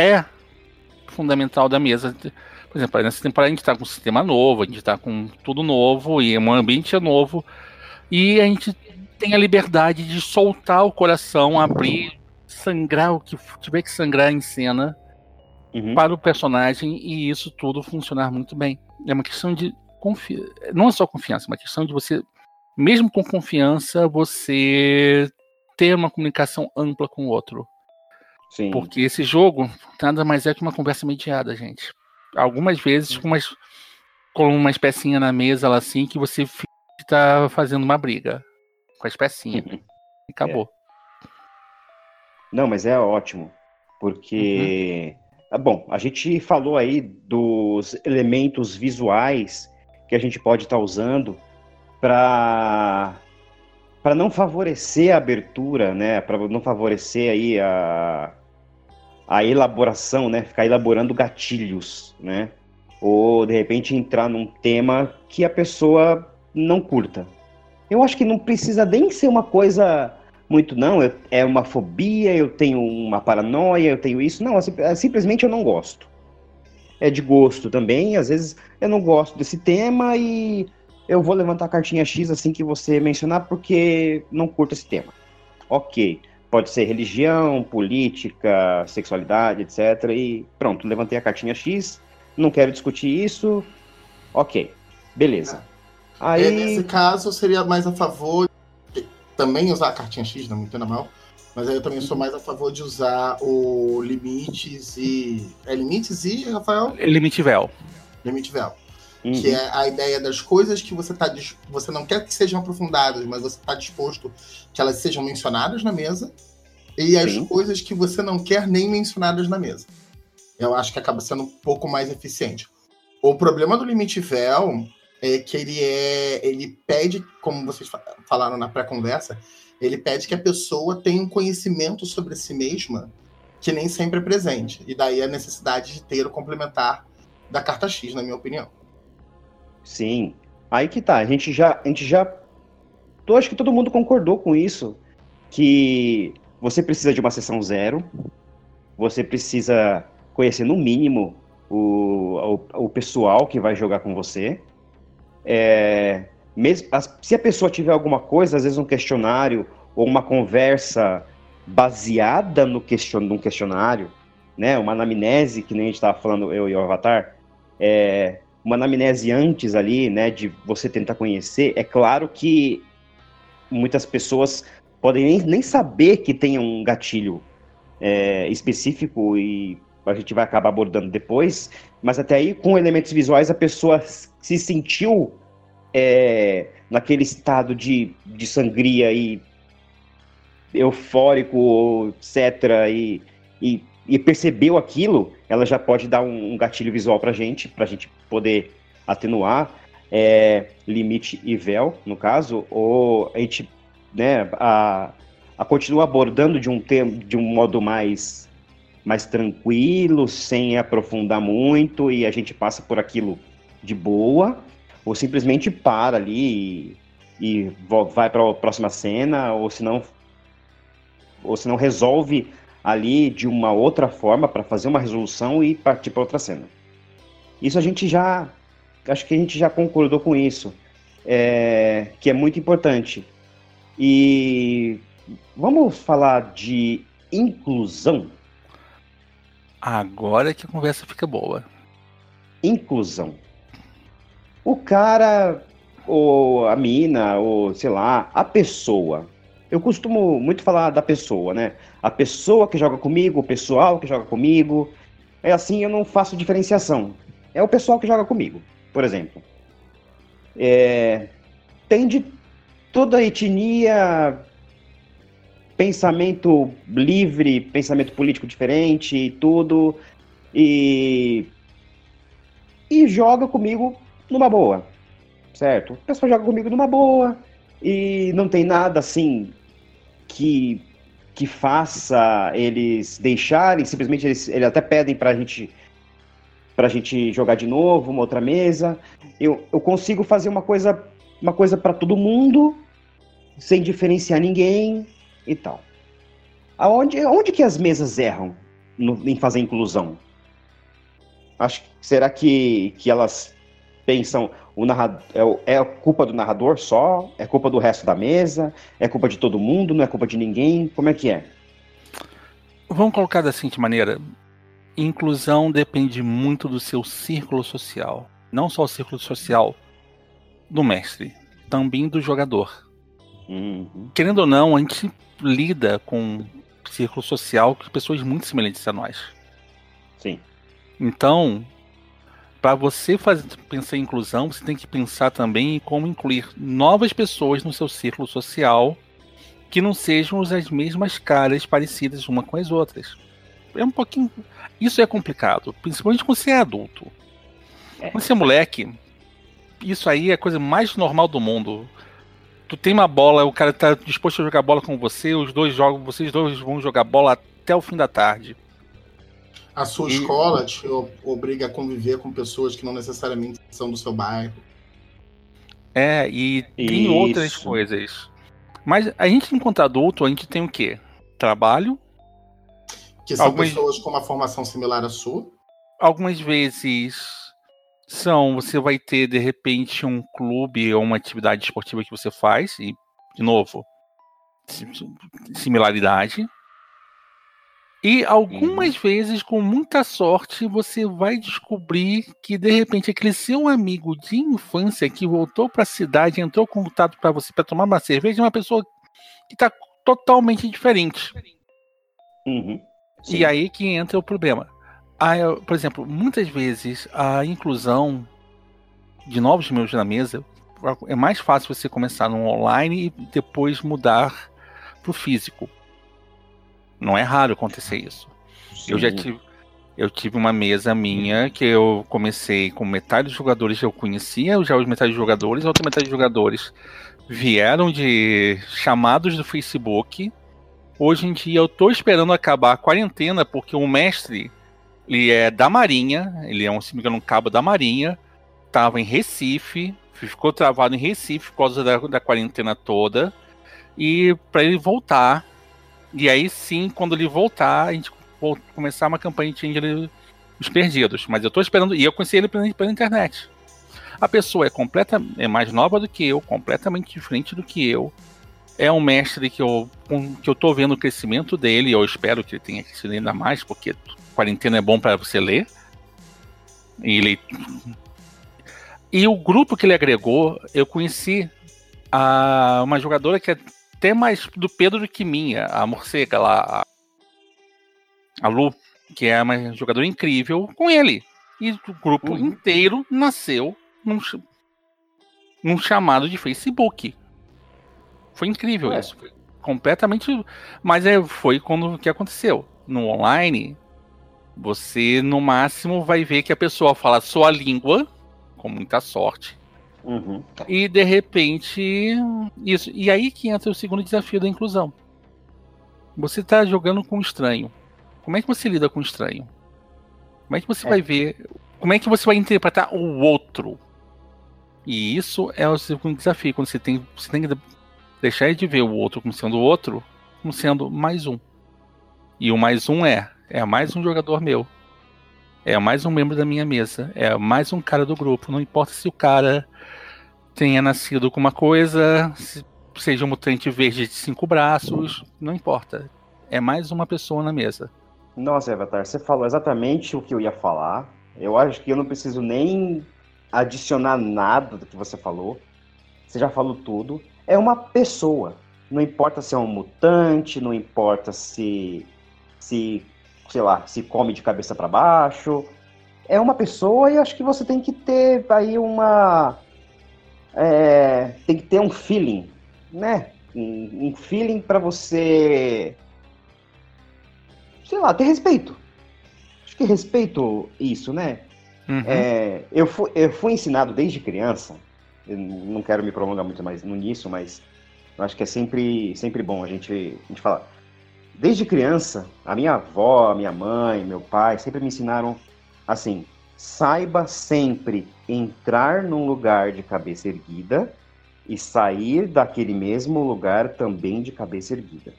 é fundamental da mesa. Por exemplo, nessa temporada a gente está com um sistema novo, a gente está com tudo novo e um ambiente novo. E a gente tem a liberdade de soltar o coração, abrir, sangrar o que tiver que sangrar em cena uhum. para o personagem e isso tudo funcionar muito bem. É uma questão de confiança. Não é só confiança, é uma questão de você, mesmo com confiança, você ter uma comunicação ampla com o outro. Sim. Porque esse jogo nada mais é que uma conversa mediada, gente. Algumas vezes com umas com umas pecinhas na mesa lá assim que você tá fazendo uma briga com as pecinhas. Uhum. E acabou. É. Não, mas é ótimo. Porque uhum. ah, bom, a gente falou aí dos elementos visuais que a gente pode estar tá usando para para não favorecer a abertura, né, para não favorecer aí a, a elaboração, né, ficar elaborando gatilhos, né, ou de repente entrar num tema que a pessoa não curta. Eu acho que não precisa nem ser uma coisa muito, não, eu, é uma fobia, eu tenho uma paranoia, eu tenho isso. Não, é, simplesmente eu não gosto. É de gosto também, às vezes eu não gosto desse tema e eu vou levantar a cartinha X assim que você mencionar porque não curto esse tema. Ok, pode ser religião, política, sexualidade, etc. E pronto, levantei a cartinha X, não quero discutir isso. Ok, beleza. Aí... É, nesse caso, eu seria mais a favor também usar a cartinha X, não me entenda mal. Mas aí eu também sou mais a favor de usar o limites e. É limites e, Rafael? Limite véu. Limite véu. Uhum. Que é a ideia das coisas que você tá. Você não quer que sejam aprofundadas, mas você está disposto que elas sejam mencionadas na mesa. E as Sim. coisas que você não quer nem mencionadas na mesa. Eu acho que acaba sendo um pouco mais eficiente. O problema do limite véu é que ele é. Ele pede, como vocês falaram na pré-conversa, ele pede que a pessoa tenha um conhecimento sobre si mesma que nem sempre é presente. E daí a necessidade de ter o complementar da carta X, na minha opinião. Sim. Aí que tá. A gente já. A gente já. Eu acho que todo mundo concordou com isso. Que você precisa de uma sessão zero. Você precisa conhecer no mínimo o, o, o pessoal que vai jogar com você. É, mesmo, se a pessoa tiver alguma coisa, às vezes um questionário ou uma conversa baseada no question, num questionário, né, uma anamnese, que nem a gente estava falando, eu e o Avatar, é, uma anamnese antes ali, né, de você tentar conhecer, é claro que muitas pessoas podem nem, nem saber que tem um gatilho é, específico e a gente vai acabar abordando depois, mas até aí, com elementos visuais, a pessoa se sentiu é, naquele estado de, de sangria e eufórico, etc., e, e, e, percebeu aquilo, ela já pode dar um, um gatilho visual para gente, para a gente poder atenuar, é, limite e véu, no caso, ou a gente né, a, a continua abordando de um, tema, de um modo mais mais tranquilo, sem aprofundar muito, e a gente passa por aquilo de boa, ou simplesmente para ali e, e vai para a próxima cena, ou se não ou se não resolve ali de uma outra forma para fazer uma resolução e partir para outra cena. Isso a gente já acho que a gente já concordou com isso, é, que é muito importante. E vamos falar de inclusão. Agora que a conversa fica boa. Inclusão. O cara, ou a mina, ou sei lá, a pessoa. Eu costumo muito falar da pessoa, né? A pessoa que joga comigo, o pessoal que joga comigo. É assim, eu não faço diferenciação. É o pessoal que joga comigo, por exemplo. É, tem de toda etnia, pensamento livre, pensamento político diferente e tudo, e, e joga comigo numa boa, certo? O pessoal joga comigo numa boa e não tem nada assim que que faça eles deixarem, simplesmente eles, eles até pedem pra gente pra gente jogar de novo, uma outra mesa. Eu, eu consigo fazer uma coisa uma coisa para todo mundo, sem diferenciar ninguém, e tal. Aonde, onde que as mesas erram no, em fazer inclusão? Acho, será que, que elas pensam o narrador é, é culpa do narrador só? É culpa do resto da mesa? É culpa de todo mundo? Não é culpa de ninguém? Como é que é? Vamos colocar da seguinte maneira: inclusão depende muito do seu círculo social. Não só o círculo social do mestre, também do jogador. Uhum. Querendo ou não, a gente lida com um círculo social com pessoas muito semelhantes a nós. Sim. Então, para você fazer, pensar em inclusão, você tem que pensar também em como incluir novas pessoas no seu círculo social que não sejam as mesmas caras parecidas uma com as outras. é um pouquinho. Isso é complicado, principalmente quando você é adulto. É. Quando você é moleque, isso aí é a coisa mais normal do mundo. Tu tem uma bola, o cara tá disposto a jogar bola com você, os dois jogam, vocês dois vão jogar bola até o fim da tarde. A sua e... escola te obriga a conviver com pessoas que não necessariamente são do seu bairro. É, e tem Isso. outras coisas. Mas a gente, enquanto adulto, a gente tem o quê? Trabalho. Que são algumas... pessoas com uma formação similar à sua. Algumas vezes são, você vai ter, de repente, um clube ou uma atividade esportiva que você faz, e, de novo, similaridade. E algumas uhum. vezes, com muita sorte, você vai descobrir que de repente aquele seu amigo de infância que voltou para a cidade, entrou com contato para você para tomar uma cerveja, é uma pessoa que está totalmente diferente. Uhum. E aí que entra o problema. A, por exemplo, muitas vezes a inclusão de novos membros na mesa é mais fácil você começar no online e depois mudar para o físico. Não é raro acontecer isso. Sim. Eu já tive, eu tive uma mesa minha que eu comecei com metade dos jogadores eu conhecia, já os metade dos jogadores, a outra metade dos jogadores vieram de chamados do Facebook. Hoje em dia eu tô esperando acabar a quarentena porque o mestre ele é da Marinha, ele é um, se me engano, um cabo da Marinha, tava em Recife, ficou travado em Recife por causa da, da quarentena toda. E para ele voltar, e aí sim, quando ele voltar, a gente começar uma campanha de Change os perdidos. Mas eu tô esperando. E eu conheci ele pela, pela internet. A pessoa é completa, é mais nova do que eu, completamente diferente do que eu. É um mestre que eu, que eu tô vendo o crescimento dele. Eu espero que ele tenha crescido ainda mais, porque quarentena é bom para você ler. E ele. E o grupo que ele agregou, eu conheci a, uma jogadora que é até mais do Pedro do que minha, a morcega lá, a, Lu, que é uma jogadora incrível, com ele. E o grupo uhum. inteiro nasceu num, num chamado de Facebook. Foi incrível é. isso. Foi completamente. Mas é, foi quando que aconteceu. No online, você no máximo vai ver que a pessoa fala sua língua, com muita sorte, Uhum. E de repente. Isso. E aí que entra o segundo desafio da inclusão. Você está jogando com um estranho. Como é que você lida com um estranho? Como é que você é. vai ver. Como é que você vai interpretar o outro? E isso é o segundo desafio. Quando você tem, você tem que deixar de ver o outro como sendo o outro, como sendo mais um. E o mais um é: é mais um jogador meu. É mais um membro da minha mesa. É mais um cara do grupo. Não importa se o cara tenha nascido com uma coisa, seja um mutante verde de cinco braços, não importa. É mais uma pessoa na mesa. Nossa, Avatar, você falou exatamente o que eu ia falar. Eu acho que eu não preciso nem adicionar nada do que você falou. Você já falou tudo. É uma pessoa. Não importa se é um mutante, não importa se, se sei lá, se come de cabeça para baixo. É uma pessoa e acho que você tem que ter aí uma é, tem que ter um feeling, né? Um, um feeling para você, sei lá, ter respeito. Acho que respeito isso, né? Uhum. É, eu, fui, eu fui ensinado desde criança, eu não quero me prolongar muito mais nisso, mas eu acho que é sempre, sempre bom a gente, a gente falar. Desde criança, a minha avó, a minha mãe, meu pai sempre me ensinaram assim: saiba sempre entrar num lugar de cabeça erguida e sair daquele mesmo lugar também de cabeça erguida.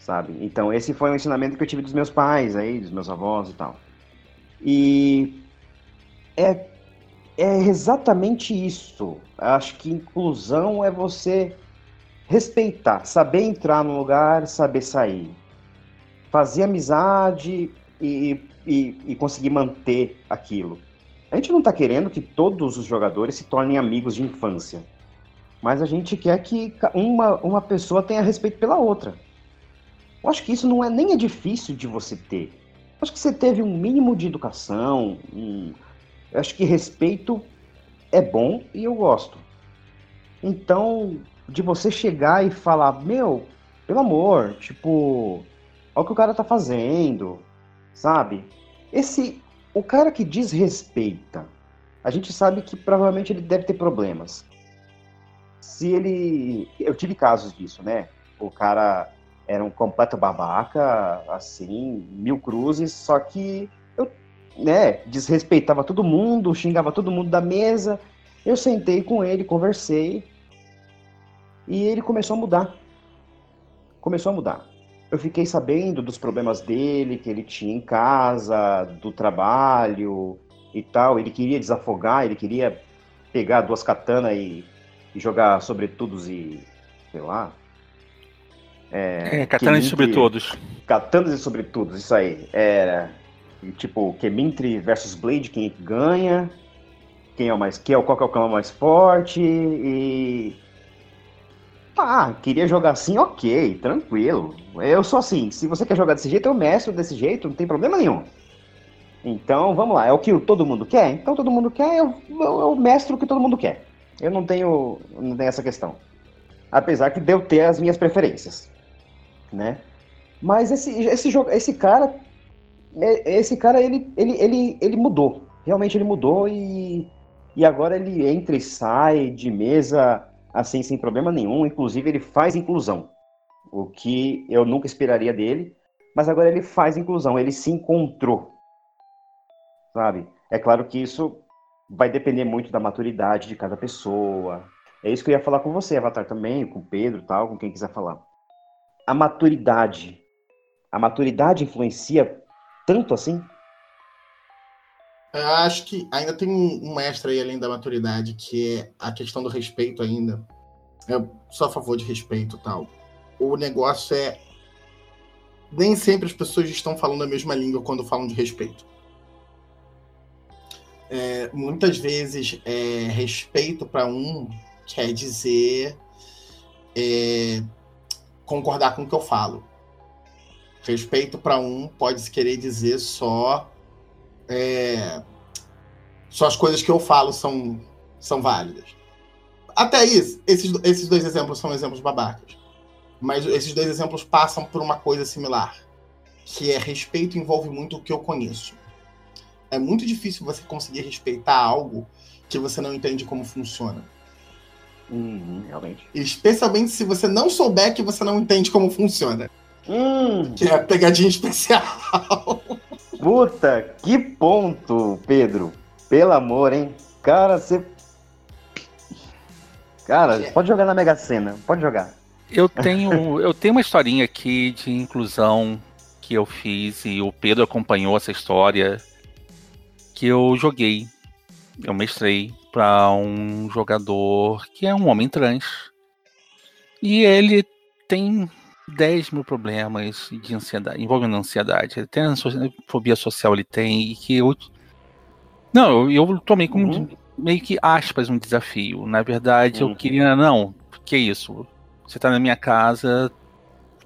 Sabe? Então, esse foi um ensinamento que eu tive dos meus pais, aí, dos meus avós e tal. E é, é exatamente isso. Acho que inclusão é você respeitar, saber entrar no lugar, saber sair. Fazer amizade e e, e conseguir manter aquilo. A gente não está querendo que todos os jogadores se tornem amigos de infância, mas a gente quer que uma, uma pessoa tenha respeito pela outra. Eu acho que isso não é nem é difícil de você ter. Eu acho que você teve um mínimo de educação, um, acho que respeito é bom e eu gosto. Então, de você chegar e falar, meu, pelo amor, tipo, Olha o que o cara tá fazendo, sabe? Esse, o cara que desrespeita, a gente sabe que provavelmente ele deve ter problemas. Se ele, eu tive casos disso, né? O cara era um completo babaca, assim, mil cruzes, só que eu, né, desrespeitava todo mundo, xingava todo mundo da mesa. Eu sentei com ele, conversei, e ele começou a mudar. Começou a mudar. Eu fiquei sabendo dos problemas dele, que ele tinha em casa, do trabalho e tal. Ele queria desafogar, ele queria pegar duas katanas e, e jogar sobretudos e, sei lá, é, é katanas e sobretudos. Katanas e sobretudos, isso aí. Era tipo Kemintri versus Blade, quem ganha, quem é o mais, quem é, qual que é o clã mais forte e ah, queria jogar assim, ok, tranquilo. Eu sou assim, se você quer jogar desse jeito, eu mestro desse jeito, não tem problema nenhum. Então, vamos lá, é o que todo mundo quer? Então todo mundo quer, eu, eu, eu mestro o que todo mundo quer. Eu não tenho, não tenho essa questão. Apesar que de eu ter as minhas preferências né? Mas esse, esse jogo, esse cara, é, esse cara ele, ele, ele, ele mudou. Realmente ele mudou e, e agora ele entra e sai de mesa assim sem problema nenhum. Inclusive ele faz inclusão, o que eu nunca esperaria dele. Mas agora ele faz inclusão, ele se encontrou, sabe? É claro que isso vai depender muito da maturidade de cada pessoa. É isso que eu ia falar com você, Avatar, também, com o Pedro, tal, com quem quiser falar a maturidade. A maturidade influencia tanto assim? Eu acho que ainda tem um mestre aí além da maturidade, que é a questão do respeito ainda. Eu sou a favor de respeito tal. O negócio é. Nem sempre as pessoas estão falando a mesma língua quando falam de respeito. É, muitas vezes, é, respeito para um quer dizer é, concordar com o que eu falo. Respeito para um pode querer dizer só é, só as coisas que eu falo são, são válidas. Até isso, esses, esses dois exemplos são exemplos babacas. Mas esses dois exemplos passam por uma coisa similar, que é respeito envolve muito o que eu conheço. É muito difícil você conseguir respeitar algo que você não entende como funciona. Uhum, realmente. Especialmente se você não souber que você não entende como funciona. Hum. Que é a pegadinha especial. Puta, que ponto, Pedro. Pelo amor, hein? Cara, você. Cara, é. pode jogar na Mega Sena, pode jogar. Eu tenho, eu tenho uma historinha aqui de inclusão que eu fiz e o Pedro acompanhou essa história que eu joguei. Eu mestrei para um jogador que é um homem trans. E ele tem 10 mil problemas de ansiedade, envolvendo ansiedade. Ele tem a fobia social, ele tem, e que eu. Não, eu, eu tomei como uhum. meio que aspas um desafio. Na verdade, uhum. eu queria. Não, que isso? Você tá na minha casa,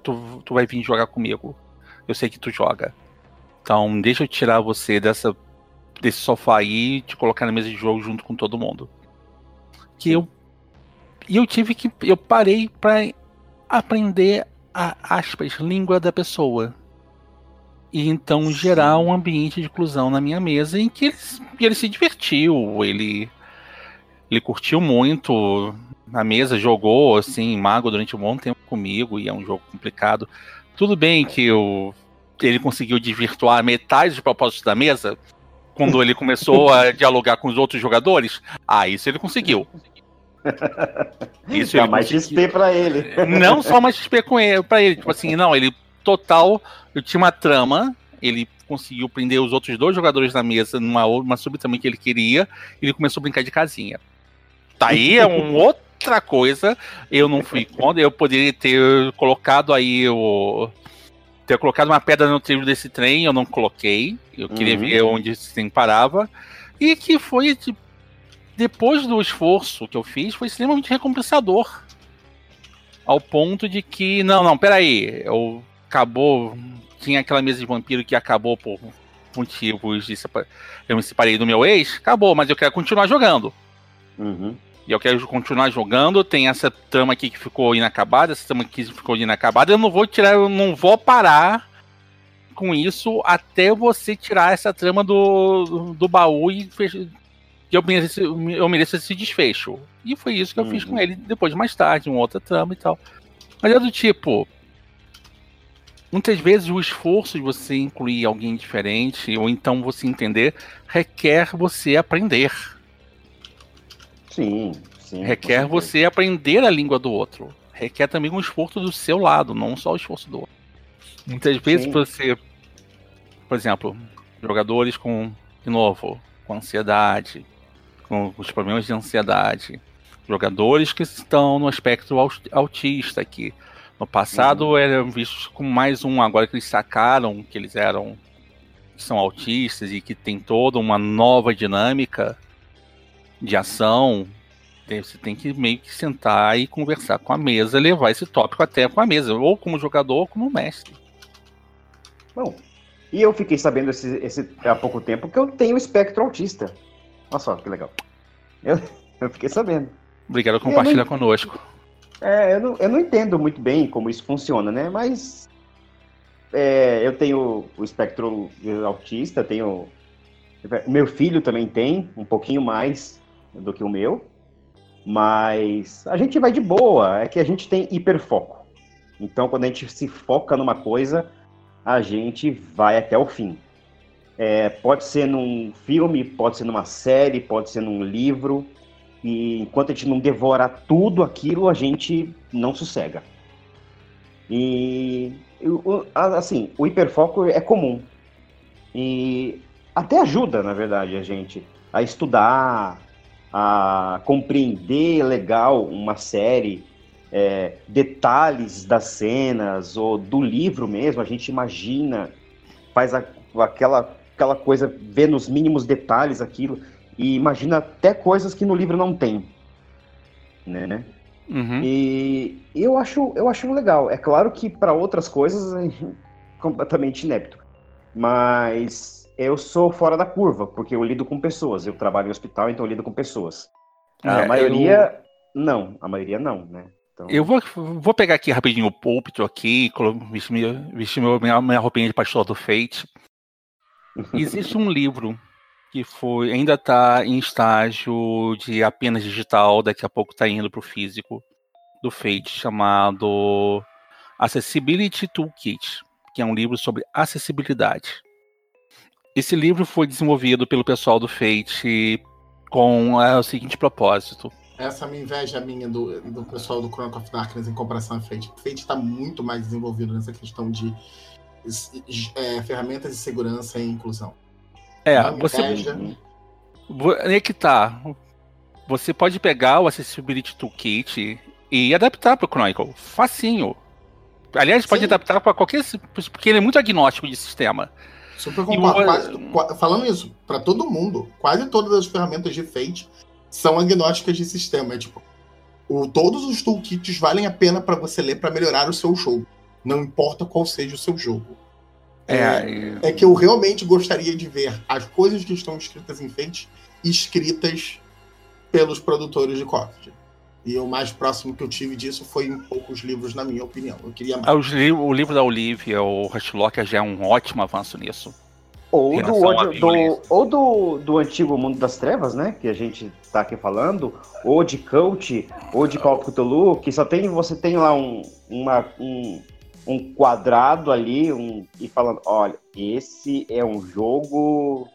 tu, tu vai vir jogar comigo. Eu sei que tu joga. Então, deixa eu tirar você dessa desse sofá aí e te colocar na mesa de jogo junto com todo mundo. Que eu e eu tive que eu parei para aprender a aspas língua da pessoa e então gerar um ambiente de inclusão na minha mesa em que ele, ele se divertiu, ele ele curtiu muito na mesa, jogou assim, mago durante um bom tempo comigo e é um jogo complicado. Tudo bem que eu, ele conseguiu desvirtuar metade dos propósitos da mesa, quando ele começou a dialogar com os outros jogadores, ah, isso ele conseguiu. Isso Dá mais conseguiu. XP pra ele. Não só mais XP com ele, pra ele. Tipo assim, não, ele total. Eu tinha uma trama, ele conseguiu prender os outros dois jogadores na mesa numa uma subtrama que ele queria, e ele começou a brincar de casinha. Tá aí é uma outra coisa. Eu não fui contra, eu poderia ter colocado aí o ter colocado uma pedra no trilho desse trem, eu não coloquei. Eu queria uhum. ver onde esse trem parava. E que foi, tipo, depois do esforço que eu fiz, foi extremamente recompensador. Ao ponto de que, não, não, peraí, eu acabou. Tinha aquela mesa de vampiro que acabou por motivos de eu me separei do meu ex, acabou, mas eu quero continuar jogando. Uhum. E eu quero continuar jogando. Tem essa trama aqui que ficou inacabada, essa trama aqui que ficou inacabada. Eu não vou tirar, eu não vou parar com isso até você tirar essa trama do, do, baú e. eu mereço, eu mereço esse desfecho. E foi isso que eu uhum. fiz com uhum. ele depois, mais tarde, uma outra trama e tal. Mas é do tipo. Muitas vezes o esforço de você incluir alguém diferente, ou então você entender, requer você aprender. Sim, sim. Requer você aprender a língua do outro. Requer também um esforço do seu lado, não só o esforço do outro. Muitas vezes sim. você, por exemplo, jogadores com, de novo, com ansiedade, com os problemas de ansiedade, jogadores que estão no aspecto autista aqui. No passado uhum. eram vistos como mais um, agora que eles sacaram que eles eram que são autistas e que tem toda uma nova dinâmica de ação, você tem que meio que sentar e conversar com a mesa, levar esse tópico até com a mesa, ou como jogador ou como mestre. Bom, e eu fiquei sabendo esse, esse, há pouco tempo que eu tenho espectro autista. Olha só que legal. Eu, eu fiquei sabendo. Obrigado por compartilhar não, conosco. É, eu não, eu não entendo muito bem como isso funciona, né? Mas é, eu tenho o espectro autista, tenho. Meu filho também tem, um pouquinho mais do que o meu. Mas a gente vai de boa, é que a gente tem hiperfoco. Então, quando a gente se foca numa coisa, a gente vai até o fim. É, pode ser num filme, pode ser numa série, pode ser num livro. E enquanto a gente não devora tudo aquilo, a gente não sossega. E assim, o hiperfoco é comum. E até ajuda, na verdade, a gente a estudar, a compreender legal uma série, é, detalhes das cenas ou do livro mesmo. A gente imagina, faz a, aquela, aquela coisa, vê nos mínimos detalhes aquilo e imagina até coisas que no livro não tem, né? Uhum. E eu acho, eu acho legal. É claro que para outras coisas é completamente inepto, mas eu sou fora da curva porque eu lido com pessoas. Eu trabalho em hospital, então eu lido com pessoas. A é, maioria eu... não, a maioria não, né? Então... Eu vou, vou pegar aqui rapidinho o púlpito aqui, vestir, vestir minha, minha roupinha de pastor do Fate. Existe um livro que foi ainda está em estágio de apenas digital, daqui a pouco está indo para o físico do Fate, chamado Accessibility Toolkit, que é um livro sobre acessibilidade. Esse livro foi desenvolvido pelo pessoal do Fate com é, o seguinte propósito. Essa é a minha inveja minha do, do pessoal do Chronicle of Darkness em comparação a Fate. Fate está muito mais desenvolvido nessa questão de é, ferramentas de segurança e inclusão. É, você. É que tá. Você pode pegar o Accessibility Toolkit e adaptar para o Chronicle. Facinho. Aliás, Sim. pode adaptar para qualquer. Porque ele é muito agnóstico de sistema. Super quase, falando isso, para todo mundo, quase todas as ferramentas de Fate são agnósticas de sistema. É tipo, o, todos os toolkits valem a pena para você ler para melhorar o seu jogo. Não importa qual seja o seu jogo. É, é, é, que eu realmente gostaria de ver as coisas que estão escritas em Fate escritas pelos produtores de Coffee. E o mais próximo que eu tive disso foi em poucos livros, na minha opinião. Eu queria mais. Ah, o livro da Olivia, o Hashlocker, já é um ótimo avanço nisso. Ou, do, do, ou do, do antigo Mundo das Trevas, né? Que a gente tá aqui falando, ou de Coach, ou de Call of Cthulhu, que só tem, você tem lá um, uma, um, um quadrado ali um, e falando, olha, esse é um jogo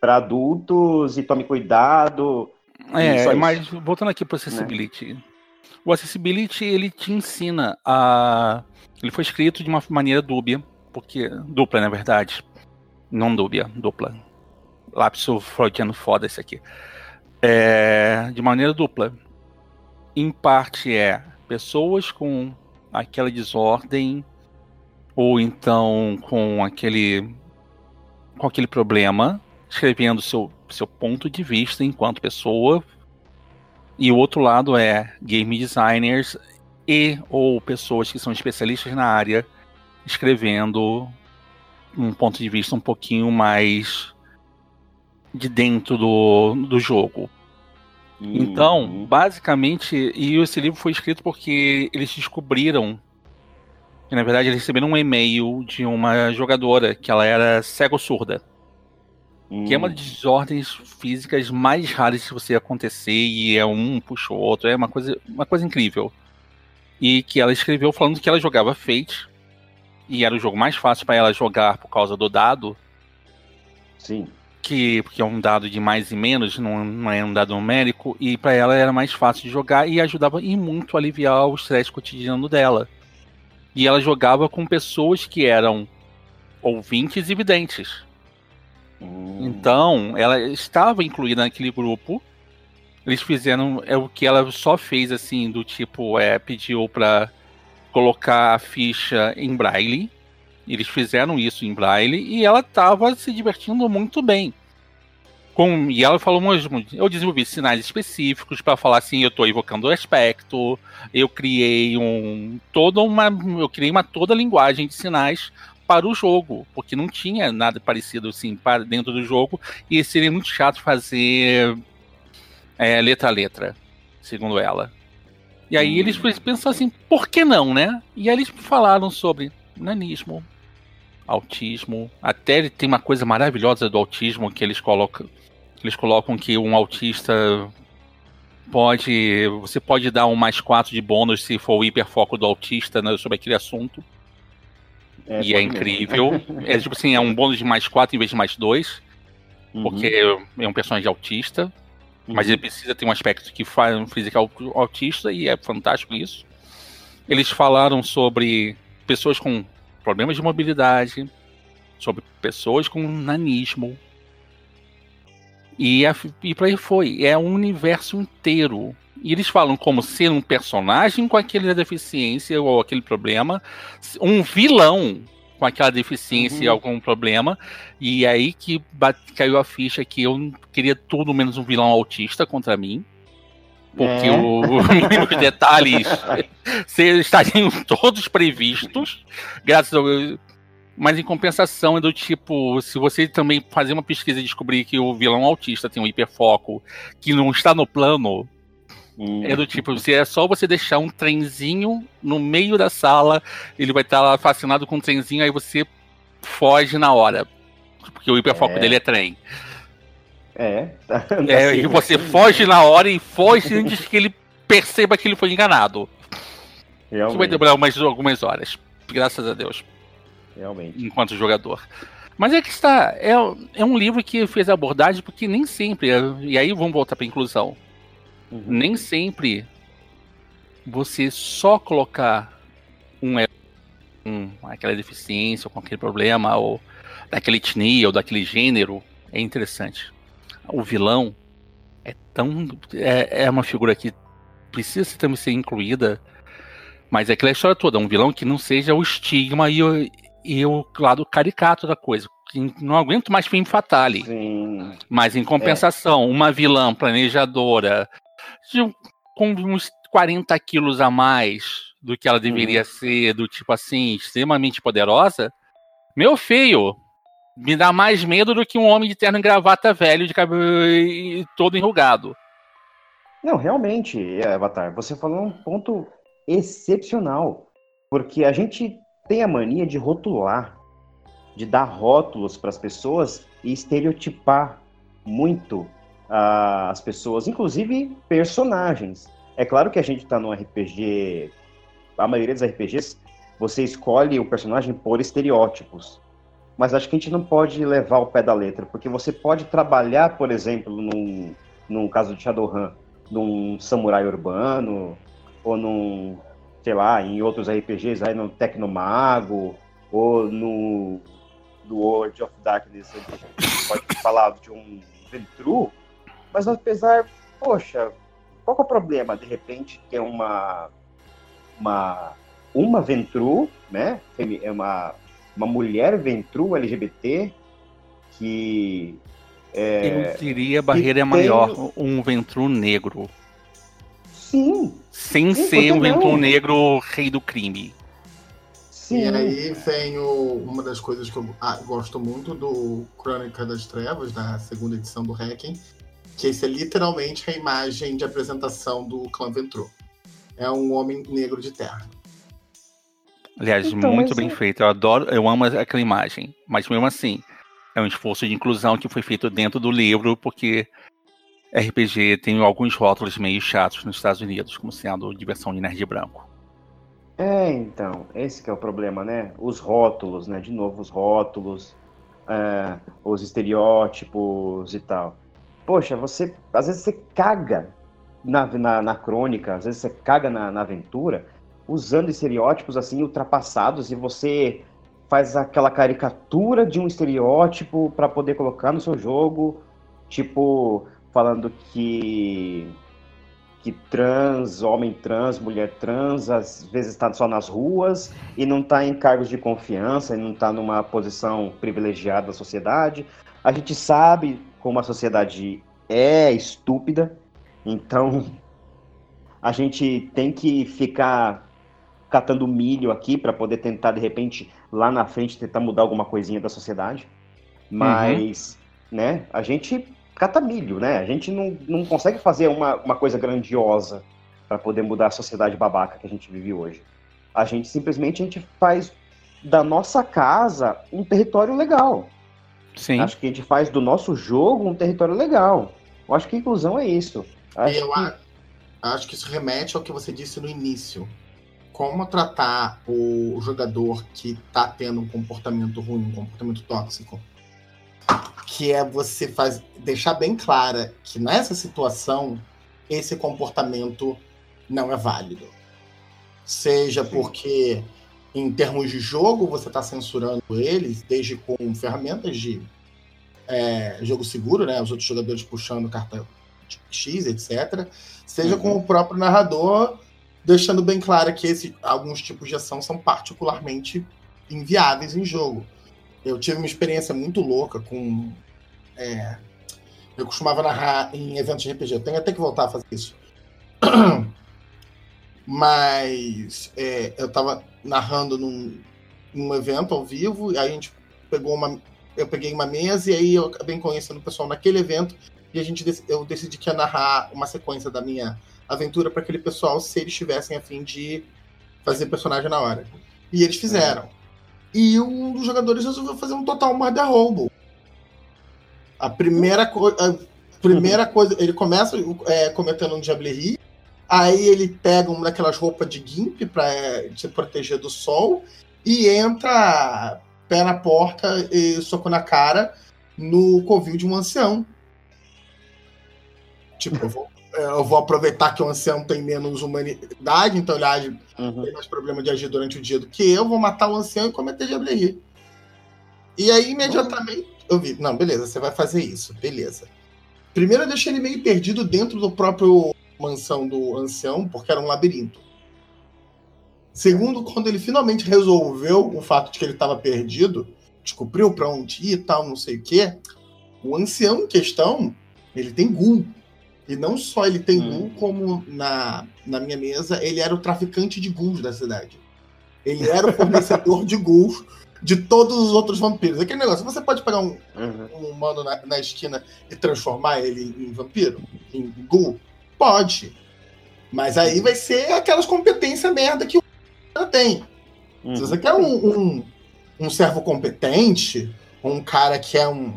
para adultos e tome cuidado. É, mas voltando aqui para o Accessibility. Né? O Accessibility, ele te ensina a... Ele foi escrito de uma maneira dúbia, porque... Dupla, na verdade. Não dúbia, dupla. Lapso freudiano foda esse aqui. É, de maneira dupla. Em parte é pessoas com aquela desordem ou então com aquele com aquele problema, escrevendo seu seu ponto de vista enquanto pessoa. E o outro lado é game designers e ou pessoas que são especialistas na área escrevendo um ponto de vista um pouquinho mais de dentro do, do jogo. Então, uhum. basicamente, e esse livro foi escrito porque eles descobriram E, na verdade, eles receberam um e-mail de uma jogadora que ela era cego-surda. Hum. Que é uma das desordens físicas mais raras de você acontecer e é um puxa o outro, é uma coisa, uma coisa incrível. E que ela escreveu falando que ela jogava Fate e era o jogo mais fácil para ela jogar por causa do dado. Sim. Que, porque é um dado de mais e menos, não, não é um dado numérico, e para ela era mais fácil de jogar e ajudava e muito a aliviar o estresse cotidiano dela. E ela jogava com pessoas que eram ouvintes e videntes. Hum. Então, ela estava incluída naquele grupo. Eles fizeram é o que ela só fez assim, do tipo, é, pediu para colocar a ficha em braille. Eles fizeram isso em braille e ela estava se divertindo muito bem. Com, e ela falou mesmo, eu desenvolvi sinais específicos para falar assim, eu estou evocando o aspecto, eu criei um toda uma eu criei uma toda linguagem de sinais para o jogo, porque não tinha nada parecido assim para dentro do jogo e seria muito chato fazer é, letra a letra, segundo ela. E aí hum. eles pensaram assim, por que não, né? E aí eles falaram sobre nanismo, autismo, até tem uma coisa maravilhosa do autismo que eles colocam, eles colocam que um autista pode, você pode dar um mais quatro de bônus se for o hiperfoco do autista né, sobre aquele assunto. É, e é incrível. é tipo assim, é um bônus de mais 4 em vez de mais 2. Uhum. Porque é um personagem autista. Uhum. Mas ele precisa ter um aspecto que faz um physical autista e é fantástico isso. Eles falaram sobre pessoas com problemas de mobilidade, sobre pessoas com nanismo. E, a, e por aí foi. É um universo inteiro e eles falam como ser um personagem com aquela deficiência ou aquele problema, um vilão com aquela deficiência uhum. e algum problema. E é aí que bate, caiu a ficha que eu queria tudo menos um vilão autista contra mim. Porque é. o, os detalhes estariam todos previstos, graças ao. Mas em compensação é do tipo, se você também fazer uma pesquisa e descobrir que o vilão autista tem um hiperfoco que não está no plano, Hum. É do tipo, você é só você deixar um trenzinho no meio da sala, ele vai estar lá fascinado com o trenzinho, aí você foge na hora. Porque o hiperfoco é. dele é trem. É. é e você foge na hora e foge antes que ele perceba que ele foi enganado. Realmente. Isso vai demorar umas, algumas horas. Graças a Deus. Realmente. Enquanto jogador. Mas é que está. É, é um livro que fez a abordagem porque nem sempre. E aí vamos voltar para inclusão. Uhum. Nem sempre você só colocar um, um aquela deficiência ou com aquele problema ou daquela etnia ou daquele gênero é interessante. O vilão é tão é, é uma figura que precisa também ser incluída, mas é aquela história toda, um vilão que não seja o estigma e e o lado caricato da coisa. Não aguento mais filme fatale. Sim. Mas em compensação, é. uma vilã planejadora, de, com uns 40 quilos a mais do que ela deveria uhum. ser, do tipo assim, extremamente poderosa, meu feio, me dá mais medo do que um homem de terno e gravata velho, de cabelo todo enrugado. Não, realmente, Avatar, você falou um ponto excepcional. Porque a gente tem a mania de rotular, de dar rótulos para as pessoas e estereotipar muito uh, as pessoas, inclusive personagens. É claro que a gente está no RPG, a maioria dos RPGs, você escolhe o personagem por estereótipos. Mas acho que a gente não pode levar o pé da letra, porque você pode trabalhar, por exemplo, num, num caso de Shadowrun, num samurai urbano, ou num, sei lá, em outros RPGs, aí no Tecnomago, ou no, no World of Darkness, a gente pode falar de um Ventru, mas apesar, poxa, qual é o problema, de repente, ter uma, uma, uma Ventru, né? É uma, uma mulher Ventru LGBT que. É, Eu diria a barreira é maior, um Ventru negro. Sim. Sem sim, ser um Ventru negro rei do crime. Sim. E aí vem o, uma das coisas que eu ah, gosto muito do Crônica das Trevas, da segunda edição do Hacking, que esse é literalmente a imagem de apresentação do clã Ventru. É um homem negro de terra. Aliás, Então, muito bem é- feito. Eu adoro, eu amo aquela imagem. Mas mesmo assim, é um esforço de inclusão que foi feito dentro do livro, porque RPG tem alguns rótulos meio chatos nos Estados Unidos, como sendo diversão de nerd branco. É, então, esse que é o problema, né? Os rótulos, né? De novo, os rótulos, é, os estereótipos e tal. Poxa, você, às vezes você caga na, na, na crônica, às vezes você caga na, na aventura, usando estereótipos assim ultrapassados e você faz aquela caricatura de um estereótipo para poder colocar no seu jogo, tipo, falando que que trans, homem trans, mulher trans, às vezes está só nas ruas e não está em cargos de confiança, e não está numa posição privilegiada da sociedade. A gente sabe como a sociedade é estúpida, então a gente tem que ficar catando milho aqui para poder tentar, de repente, lá na frente, tentar mudar alguma coisinha da sociedade. Mas, né, a gente cata milho, né? A gente não, não consegue fazer uma, uma coisa grandiosa para poder mudar a sociedade babaca que a gente vive hoje. A gente simplesmente a gente faz da nossa casa um território legal. Sim. Acho que a gente faz do nosso jogo um território legal. Eu acho que inclusão é isso. Acho E eu que- acho que isso remete ao que você disse no início. Como tratar o jogador que tá tendo um comportamento ruim, um comportamento tóxico. Que é você faz, deixar bem clara que nessa situação esse comportamento não é válido. Seja Sim. porque, em termos de jogo, você está censurando eles, desde com ferramentas de é, jogo seguro, né? Os outros jogadores puxando carta X, etc. Seja Uhum. com o próprio narrador, deixando bem claro que esse, alguns tipos de ação são particularmente inviáveis em jogo. Eu tive uma experiência muito louca com. é, eu costumava narrar em eventos de RPG. Eu tenho até que voltar a fazer isso. Mas é, eu tava narrando num, num evento ao vivo, e aí a gente pegou uma. Eu peguei uma mesa e aí eu acabei conhecendo o pessoal naquele evento e a gente eu decidi que ia narrar uma sequência da minha aventura para aquele pessoal se eles tivessem a fim de fazer personagem na hora. E eles fizeram. E um dos jogadores resolveu fazer um total murder roubo. A primeira, co a primeira coisa, ele começa é, cometendo um diablerie, aí ele pega uma daquelas roupas de GIMP para se proteger do sol e entra pé na porta e soco na cara no covil de um ancião. Tipo, eu vou, é, eu vou aproveitar que o ancião tem menos humanidade, então ele age, Uhum. tem mais problema de agir durante o dia do que eu, vou matar o ancião e cometer diablerie. E aí, imediatamente, eu vi, não, beleza, você vai fazer isso, beleza. Primeiro eu deixei ele meio perdido dentro do próprio mansão do ancião, porque era um labirinto. Segundo, quando ele finalmente resolveu o fato de que ele estava perdido, descobriu para onde ir e tal, não sei o quê, o ancião em questão, ele tem gul. E não só ele tem Hum. como na, na minha mesa, ele era o traficante de ghouls da cidade. Ele era o fornecedor de ghouls de todos os outros vampiros. Aquele negócio, você pode pegar um, Uhum. um humano na, na esquina e transformar ele em vampiro? Em ghoul? Pode. Mas aí vai ser aquelas competências merda que o cara tem. Se Uhum. você quer um, um, um servo competente, um cara que é um,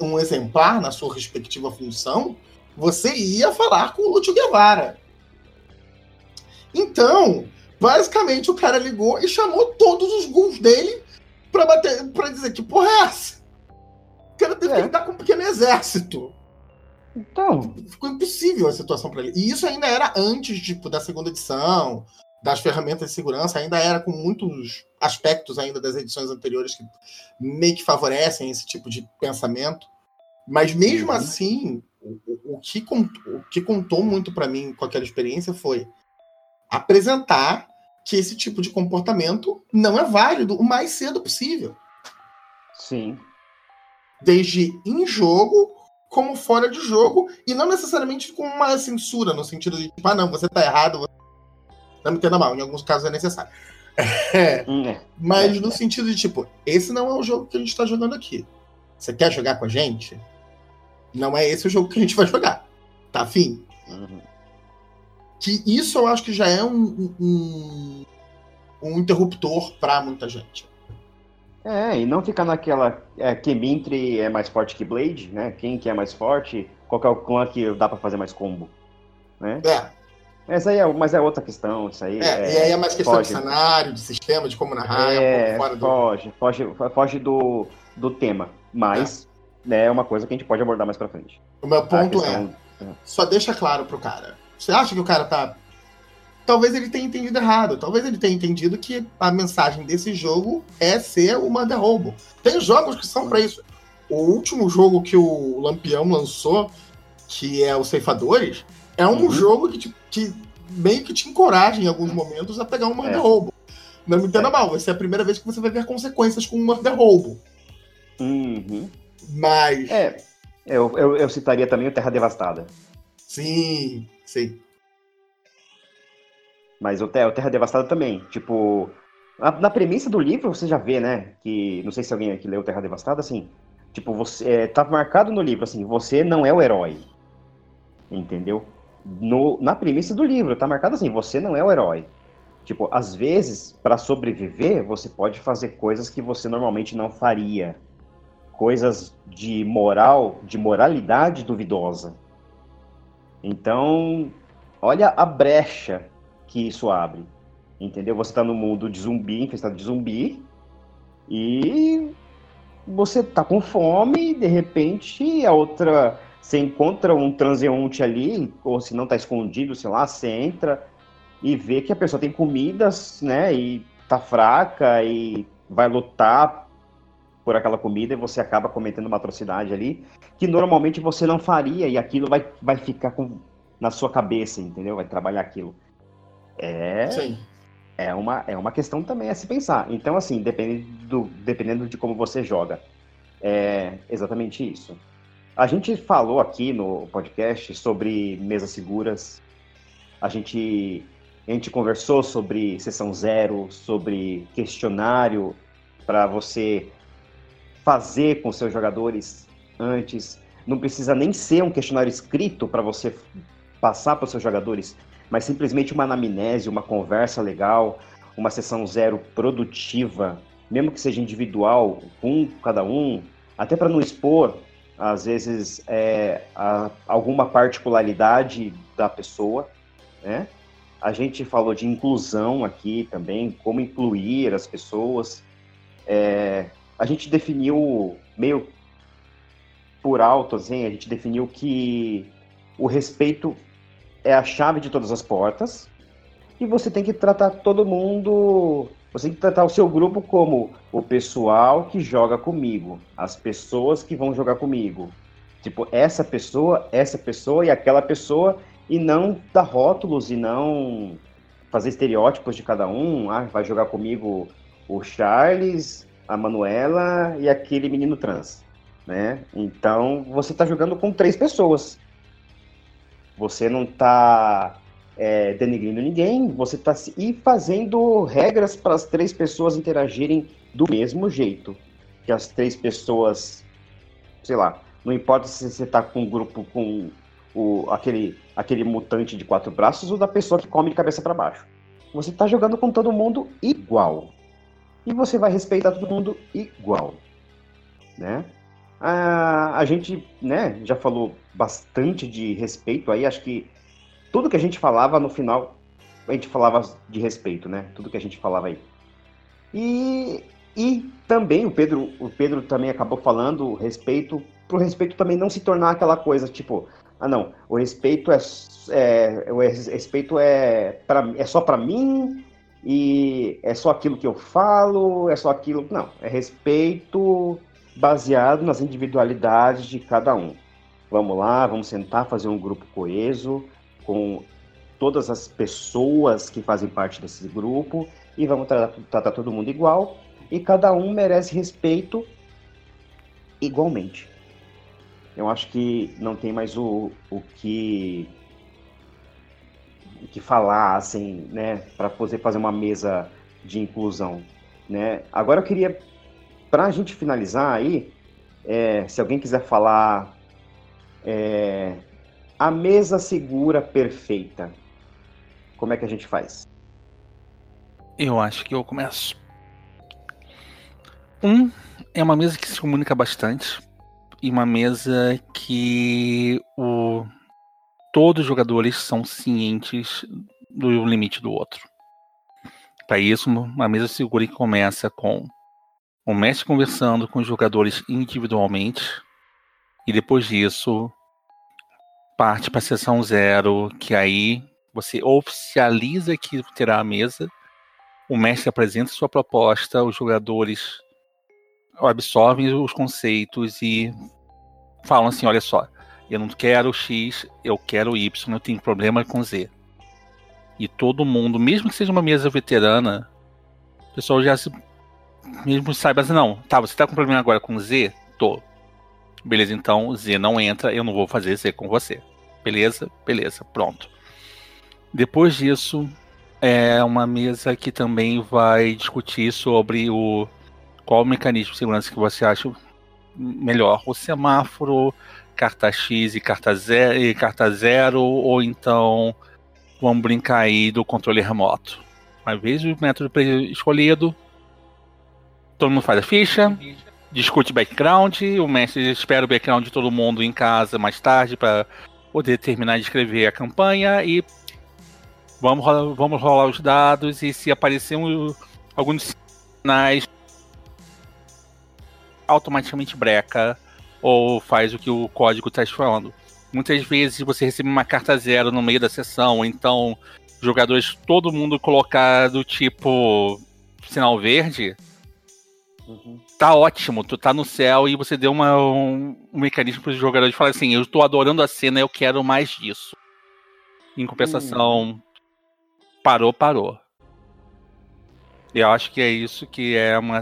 um exemplar na sua respectiva função, você ia falar com o Lúcio Guevara. Então, basicamente, o cara ligou e chamou todos os ghouls dele pra, bater, pra dizer que porra é essa? O cara teve É. que lidar com um pequeno exército. Então, Ficou impossível a situação pra ele. E isso ainda era antes tipo, da segunda edição, das ferramentas de segurança, ainda era com muitos aspectos ainda das edições anteriores que meio que favorecem esse tipo de pensamento. Mas mesmo Uhum. assim, o, o- o que contou, o que contou muito pra mim com aquela experiência foi apresentar que esse tipo de comportamento não é válido o mais cedo possível. sim. desde em jogo como fora de jogo, e não necessariamente com uma censura, no sentido de, tipo, ah, não, você tá errado, você... não me entenda mal, em alguns casos é necessário. É, Hum, é. mas no sentido de, tipo, esse não é o jogo que a gente tá jogando aqui. Você quer jogar com a gente? Não é esse o jogo que a gente vai jogar. Tá afim? Uhum. que isso eu acho que já é um, um- um interruptor para muita gente. É, e não ficar naquela. É, que Mintry é mais forte que Blade, né? Quem que é mais forte? Qual que é o clã que dá para fazer mais combo? Né? É. Essa aí é, mas é outra questão, isso aí. É, é, e aí é mais questão foge. de cenário, de sistema, de como narrar, é, um fora foge, do... foge, foge do, do tema. Mas é. Né, é uma coisa que a gente pode abordar mais pra frente. O meu ponto questão... é, só deixa claro pro cara. Você acha que o cara tá talvez ele tenha entendido errado. Talvez ele tenha entendido que a mensagem desse jogo é ser o Manda Roubo. Tem jogos que são para isso. O último jogo que o Lampião lançou, que é o Ceifadores, é um uhum. jogo que, te, que, meio que te encoraja em alguns momentos a pegar um Manda é. Roubo. Não me entenda é. mal, vai ser a primeira vez que você vai ver consequências com um Manda Roubo. Uhum. Mas. É, eu, eu, eu citaria também o Terra Devastada. Sim, sim. Mas o Terra, o Terra Devastada também. Tipo, na, na, premissa do livro você já vê, né? Que. Não sei se alguém aqui leu Terra Devastada, assim. Tipo, você. É, tá marcado no livro, assim, você não é o herói. Entendeu? No, na premissa do livro, tá marcado assim, você não é o herói. Tipo, às vezes, para sobreviver, você pode fazer coisas que você normalmente não faria. Coisas de moral, de moralidade duvidosa. Então, olha a brecha que isso abre. Entendeu? Você está no mundo de zumbi, infestado de zumbi, e você tá com fome e de repente a outra. Você encontra um transeunte ali, ou se não tá escondido, sei lá, você entra e vê que a pessoa tem comidas, né? E tá fraca e vai lutar por aquela comida e você acaba cometendo uma atrocidade ali que normalmente você não faria e aquilo vai, vai ficar com, na sua cabeça, entendeu? Vai trabalhar aquilo. É, Sim. é, uma, é uma questão também a se pensar. Então, assim, dependendo, do, dependendo de como você joga, é exatamente isso. A gente falou aqui no podcast sobre mesas seguras, a gente, a gente conversou sobre sessão zero, sobre questionário para você fazer com seus jogadores antes. Não precisa nem ser um questionário escrito para você passar para os seus jogadores mas simplesmente uma anamnese, uma conversa legal, uma sessão zero produtiva, mesmo que seja individual, com cada um, até para não expor, às vezes, é, a, alguma particularidade da pessoa, né? A gente falou de inclusão aqui também, como incluir as pessoas. É, a gente definiu meio por alto, assim, a gente definiu que o respeito é a chave de todas as portas. E você tem que tratar todo mundo. Você tem que tratar o seu grupo como o pessoal que joga comigo, as pessoas que vão jogar comigo. Tipo, essa pessoa, essa pessoa e aquela pessoa, e não dar rótulos e não fazer estereótipos de cada um. Ah, vai jogar comigo o Charles, a Manuela e aquele menino trans, né? Então, você está jogando com três pessoas. Você não está é, denigrindo ninguém, você está e fazendo regras para as três pessoas interagirem do mesmo jeito. Que as três pessoas, sei lá, não importa se você está com um grupo com o, aquele, aquele mutante de quatro braços ou da pessoa que come de cabeça para baixo. Você está jogando com todo mundo igual. E você vai respeitar todo mundo igual. Né? A, a gente né, já falou bastante de respeito aí, acho que tudo que a gente falava no final, a gente falava de respeito, né? Tudo que a gente falava aí. E, e também o Pedro, o Pedro também acabou falando respeito, pro respeito também não se tornar aquela coisa tipo, ah não, o respeito é, é o respeito é, pra, é só para mim e é só aquilo que eu falo, é só aquilo. Não, é respeito baseado nas individualidades de cada um. Vamos lá, vamos sentar, fazer um grupo coeso com todas as pessoas que fazem parte desse grupo e vamos tratar, tratar todo mundo igual e cada um merece respeito igualmente. Eu acho que não tem mais o, o que que falar assim, né, para poder fazer uma mesa de inclusão, né? Agora eu queria para a gente finalizar aí, é, se alguém quiser falar é, a mesa segura perfeita, como é que a gente faz? Eu acho que eu começo. Um é uma mesa que se comunica bastante e uma mesa que o todos os jogadores são cientes do limite do outro. Para isso, uma mesa segura que começa com o mestre conversando com os jogadores individualmente e depois disso parte para a sessão zero, que aí você oficializa que terá a mesa, o mestre apresenta sua proposta, os jogadores absorvem os conceitos e falam assim, olha só, eu não quero X, eu quero Y, eu tenho problema com Z. E todo mundo, mesmo que seja uma mesa veterana, o pessoal já se. Mesmo saiba assim, não, tá, você tá com problema agora com Z? Tô. Beleza, então Z não entra, eu não vou fazer Z com você. Beleza? Beleza, pronto. Depois disso, é uma mesa que também vai discutir sobre o qual o mecanismo de segurança que você acha melhor, o semáforo, carta X e carta zero, e carta zero ou então vamos brincar aí do controle remoto. Uma vez o método escolhido, todo mundo faz a ficha, discute background, o mestre espera o background de todo mundo em casa mais tarde para poder terminar de escrever a campanha e vamos, vamos rolar os dados e se aparecer um, alguns sinais automaticamente breca ou faz o que o código está falando. Muitas vezes você recebe uma carta zero no meio da sessão, então jogadores, todo mundo colocar do tipo sinal verde, uhum. tá ótimo, tu tá no céu e você deu uma, um, um mecanismo para os jogadores falar assim, eu estou adorando a cena, eu quero mais disso. Em compensação, uhum. parou, parou. Eu acho que é isso que é uma,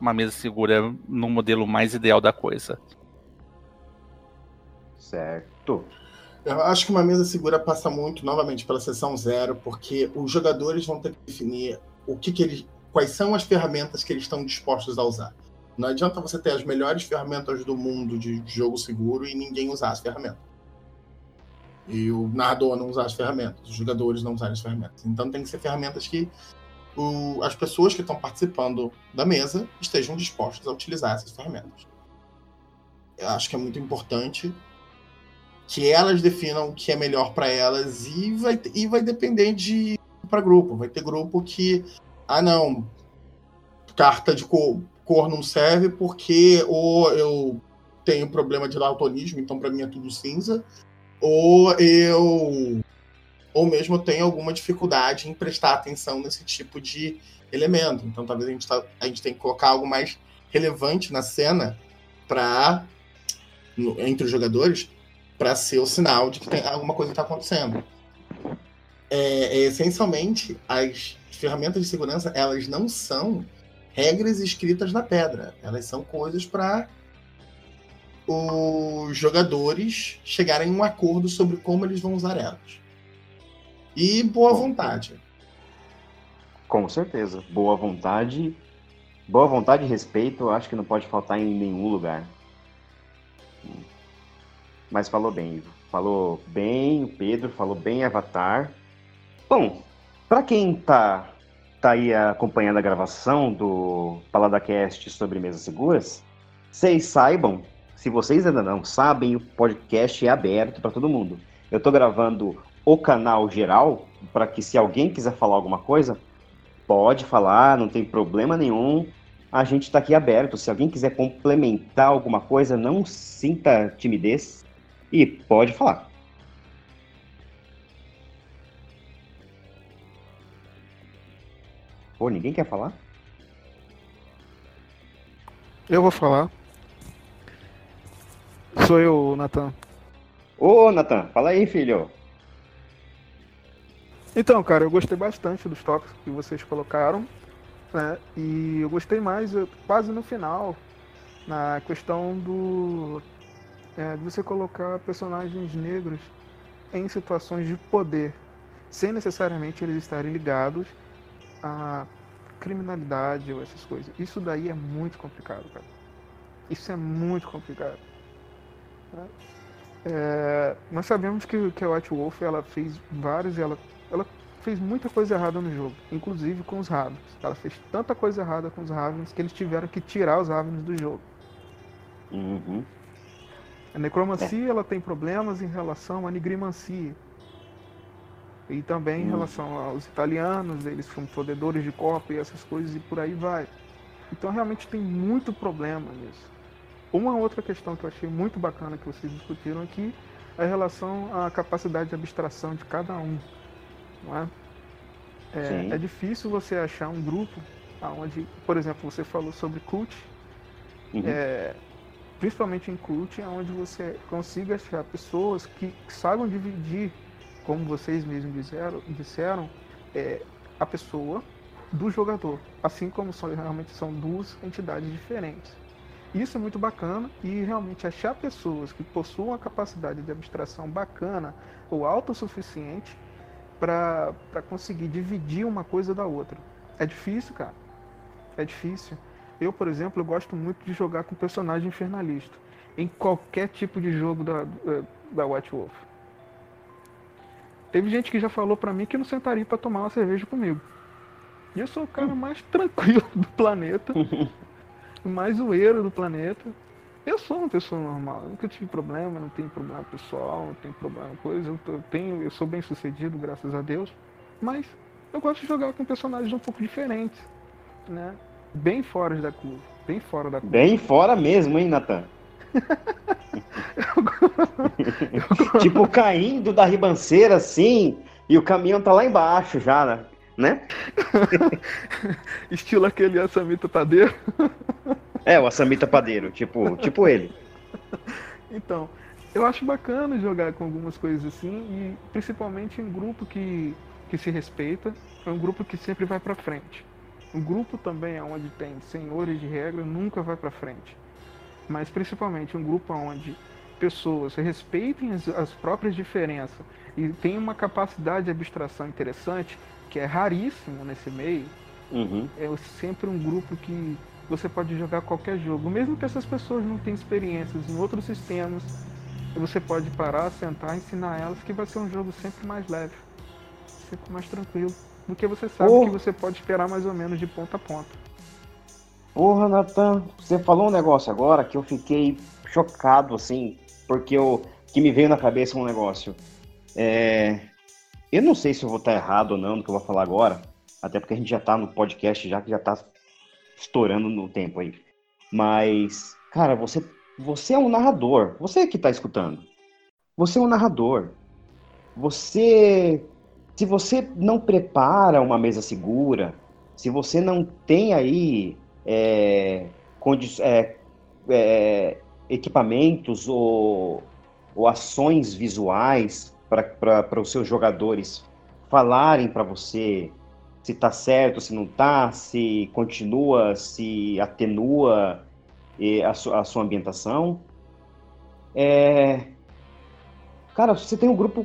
uma mesa segura no modelo mais ideal da coisa. Certo. Eu acho que uma mesa segura passa muito, novamente, pela sessão zero, porque os jogadores vão ter que definir o que, que eles. quais são as ferramentas que eles estão dispostos a usar. Não adianta você ter as melhores ferramentas do mundo de jogo seguro e ninguém usar as ferramentas. E o narrador não usar as ferramentas, os jogadores não usarem as ferramentas. Então tem que ser ferramentas que o, as pessoas que estão participando da mesa estejam dispostas a utilizar essas ferramentas. Eu acho que é muito importante que elas definam o que é melhor para elas e vai, e vai depender de para grupo. Vai ter grupo que, ah, não, carta de cor, cor não serve porque ou eu tenho problema de daltonismo, então para mim é tudo cinza, ou eu ou mesmo tenho alguma dificuldade em prestar atenção nesse tipo de elemento. Então talvez a gente, tá, a gente tenha que colocar algo mais relevante na cena para entre os jogadores para ser o sinal de que tem alguma coisa está acontecendo. É, é, essencialmente, as ferramentas de segurança elas não são regras escritas na pedra. Elas são coisas para os jogadores chegarem a um acordo sobre como eles vão usar elas. E boa vontade. Com certeza. Boa vontade. Boa vontade e respeito, acho que não pode faltar em nenhum lugar. Mas falou bem, Ivo. Falou bem o Pedro, falou bem Avatar. Bom, para quem tá, tá aí acompanhando a gravação do PaladaCast sobre mesas seguras, vocês saibam, se vocês ainda não sabem, o podcast é aberto para todo mundo. Eu estou gravando o canal geral para que se alguém quiser falar alguma coisa, pode falar, não tem problema nenhum. A gente está aqui aberto. Se alguém quiser complementar alguma coisa, não sinta timidez e pode falar. Pô, ninguém quer falar? Eu vou falar. Sou eu, Natan. Ô, Natan, fala aí, filho. Então, cara, eu gostei bastante dos toques que vocês colocaram, né? E eu gostei mais quase no final, na questão do é, de você colocar personagens negros em situações de poder, sem necessariamente eles estarem ligados à criminalidade ou essas coisas. Isso daí é muito complicado, cara. Isso é muito complicado. Né? É, nós sabemos que, que a White Wolf ela fez vários, ela, ela fez muita coisa errada no jogo, inclusive com os Ravens. Ela fez tanta coisa errada com os Ravens que eles tiveram que tirar os Ravens do jogo. Uhum. A necromancia é. ela tem problemas em relação à nigrimancia. E também em hum. relação aos italianos, eles são fodedores de copo e essas coisas e por aí vai. Então realmente tem muito problema nisso. Uma outra questão que eu achei muito bacana que vocês discutiram aqui é a relação à capacidade de abstração de cada um. Não é? É, é difícil você achar um grupo onde, por exemplo, você falou sobre cult, uhum. é, principalmente em cult, onde você consiga achar pessoas que, saibam dividir, como vocês mesmos disseram, disseram é, a pessoa do jogador, assim como são, realmente são duas entidades diferentes. Isso é muito bacana e realmente achar pessoas que possuam uma capacidade de abstração bacana ou autossuficiente para conseguir dividir uma coisa da outra. É difícil, cara. É difícil. Eu, por exemplo, eu gosto muito de jogar com personagem infernalista em qualquer tipo de jogo da, da White Wolf. Teve gente que já falou para mim que não sentaria para tomar uma cerveja comigo. E eu sou o cara mais tranquilo do planeta, mais zoeiro do planeta. Eu sou uma pessoa normal, eu nunca tive problema, não tenho problema pessoal, não tenho problema coisa, eu tenho, eu sou bem sucedido, graças a Deus. Mas eu gosto de jogar com personagens um pouco diferentes, né? Bem fora da curva, bem fora da curva. Bem fora mesmo, hein, Natan? tipo caindo da ribanceira assim, e o caminhão tá lá embaixo já, né? né? Estilo aquele Assamita Padeiro. é, o Assamita Padeiro, tipo, tipo ele. Então, eu acho bacana jogar com algumas coisas assim, e principalmente em grupo que, que se respeita, é um grupo que sempre vai para frente. Um grupo também onde tem senhores de regra nunca vai para frente. Mas principalmente um grupo onde pessoas respeitem as, as próprias diferenças e tem uma capacidade de abstração interessante, que é raríssimo nesse meio, uhum. é sempre um grupo que você pode jogar qualquer jogo. Mesmo que essas pessoas não tenham experiências em outros sistemas, você pode parar, sentar, ensinar elas que vai ser um jogo sempre mais leve, sempre mais tranquilo. Porque você sabe oh. que você pode esperar mais ou menos de ponta a ponta. Porra, Nathan, você falou um negócio agora que eu fiquei chocado, assim, porque eu, que me veio na cabeça um negócio. É, eu não sei se eu vou estar errado ou não no que eu vou falar agora, até porque a gente já está no podcast, já que já está estourando no tempo aí. Mas, cara, você, você é um narrador. Você que está escutando. Você é um narrador. Você. Se você não prepara uma mesa segura, se você não tem aí é, é, é, equipamentos ou, ou ações visuais para os seus jogadores falarem para você se está certo, se não está, se continua, se atenua a, su a sua ambientação. É... Cara, você tem um grupo,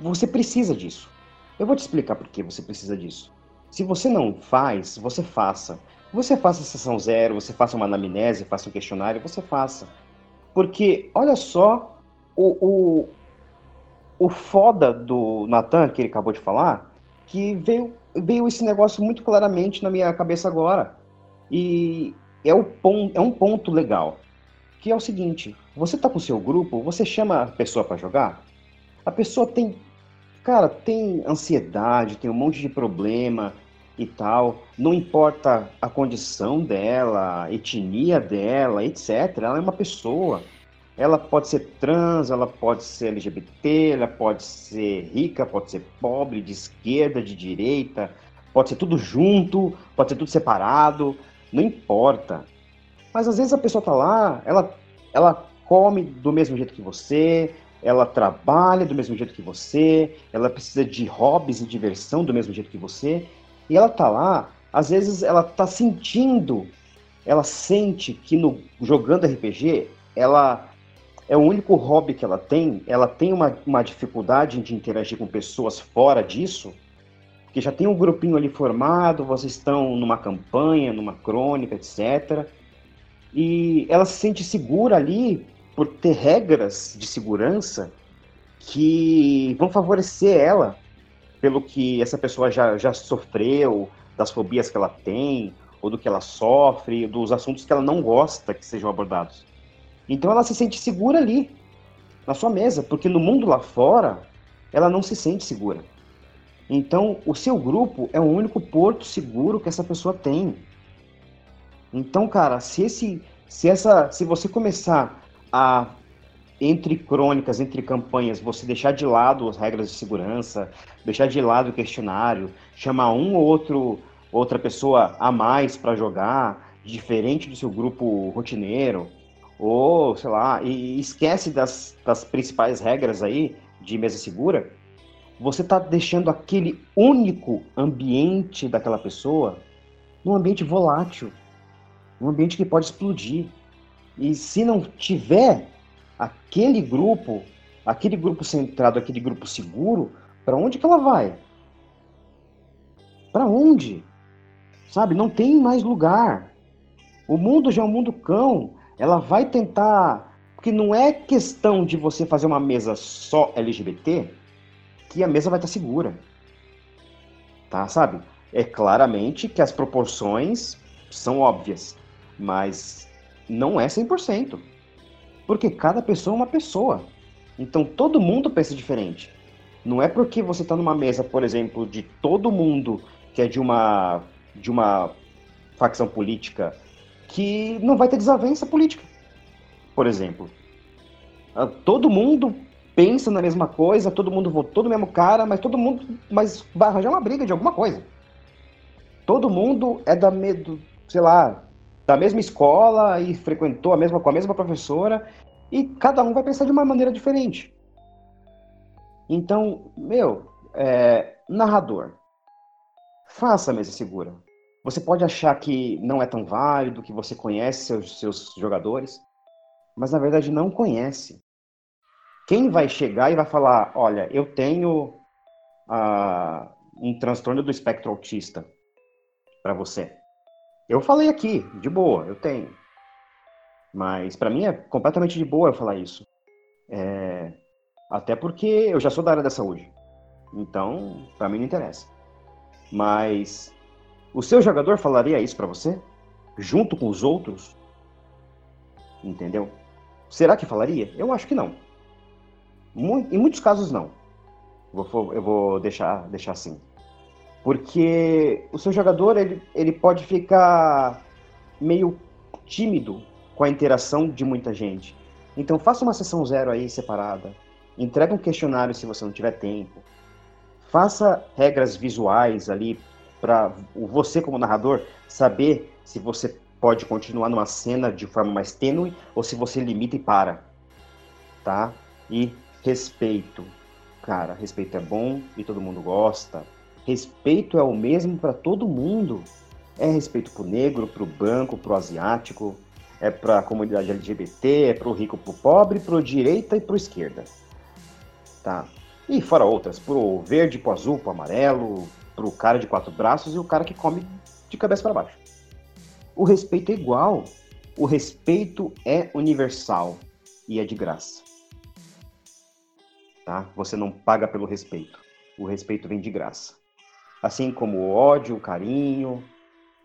você precisa disso. Eu vou te explicar por que você precisa disso. Se você não faz, você faça. Você faça a sessão zero, você faça uma anamnese, faça um questionário, você faça. Porque, olha só, o, o foda do Natan, que ele acabou de falar, que veio, veio esse negócio muito claramente na minha cabeça agora. E é, o pon, é um ponto legal. Que é o seguinte: você tá com o seu grupo, você chama a pessoa para jogar, a pessoa tem. Cara, tem ansiedade, tem um monte de problema e tal. Não importa a condição dela, a etnia dela, etc. Ela é uma pessoa. Ela pode ser trans, ela pode ser LGBT, ela pode ser rica, pode ser pobre, de esquerda, de direita, pode ser tudo junto, pode ser tudo separado, não importa. Mas às vezes a pessoa tá lá, ela, ela come do mesmo jeito que você, ela trabalha do mesmo jeito que você, ela precisa de hobbies e diversão do mesmo jeito que você, e ela tá lá, às vezes ela tá sentindo, ela sente que no jogando RPG, ela é o único hobby que ela tem, ela tem uma, uma dificuldade de interagir com pessoas fora disso, porque já tem um grupinho ali formado, vocês estão numa campanha, numa crônica, etc. E ela se sente segura ali por ter regras de segurança que vão favorecer ela pelo que essa pessoa já, já sofreu, das fobias que ela tem, ou do que ela sofre, dos assuntos que ela não gosta que sejam abordados. Então ela se sente segura ali, na sua mesa, porque no mundo lá fora, ela não se sente segura. Então, o seu grupo é o único porto seguro que essa pessoa tem. Então, cara, se esse, se essa, se você começar a entre crônicas, entre campanhas, você deixar de lado as regras de segurança, deixar de lado o questionário, chamar um ou outro outra pessoa a mais para jogar, diferente do seu grupo rotineiro, ou sei lá, e esquece das, das principais regras aí de mesa segura, você está deixando aquele único ambiente daquela pessoa num ambiente volátil, um ambiente que pode explodir. E se não tiver aquele grupo, aquele grupo centrado, aquele grupo seguro, para onde que ela vai? Para onde? Sabe, não tem mais lugar. O mundo já é um mundo cão. Ela vai tentar, porque não é questão de você fazer uma mesa só LGBT, que a mesa vai estar segura. Tá, sabe? É claramente que as proporções são óbvias, mas não é 100%. Porque cada pessoa é uma pessoa. Então todo mundo pensa diferente. Não é porque você está numa mesa, por exemplo, de todo mundo que é de uma de uma facção política que não vai ter desavença política. Por exemplo, ah, todo mundo pensa na mesma coisa, todo mundo votou no mesmo cara, mas todo mundo mas vai arranjar uma briga de alguma coisa. Todo mundo é da medo, sei lá, da mesma escola e frequentou a mesma com a mesma professora e cada um vai pensar de uma maneira diferente. Então, meu, é, narrador, faça a mesa segura. Você pode achar que não é tão válido, que você conhece seus, seus jogadores, mas na verdade não conhece. Quem vai chegar e vai falar, olha, eu tenho uh, um transtorno do espectro autista para você? Eu falei aqui, de boa, eu tenho. Mas para mim é completamente de boa eu falar isso. É... Até porque eu já sou da área da saúde. Então, para mim não interessa. Mas o seu jogador falaria isso para você? Junto com os outros? Entendeu? Será que falaria? Eu acho que não. Em muitos casos, não. Eu vou deixar, deixar assim. Porque o seu jogador ele, ele pode ficar meio tímido com a interação de muita gente. Então faça uma sessão zero aí separada. Entregue um questionário se você não tiver tempo. Faça regras visuais ali para você como narrador saber se você pode continuar numa cena de forma mais tênue ou se você limita e para. Tá? E respeito. Cara, respeito é bom e todo mundo gosta Respeito é o mesmo para todo mundo. É respeito pro negro, pro branco, pro asiático, é para a comunidade LGBT, é pro rico, pro pobre, pro direita e pro esquerda. Tá? E fora outras, pro verde, pro azul, pro amarelo, pro cara de quatro braços e o cara que come de cabeça para baixo. O respeito é igual. O respeito é universal e é de graça. Tá? Você não paga pelo respeito. O respeito vem de graça. Assim como o ódio, o carinho,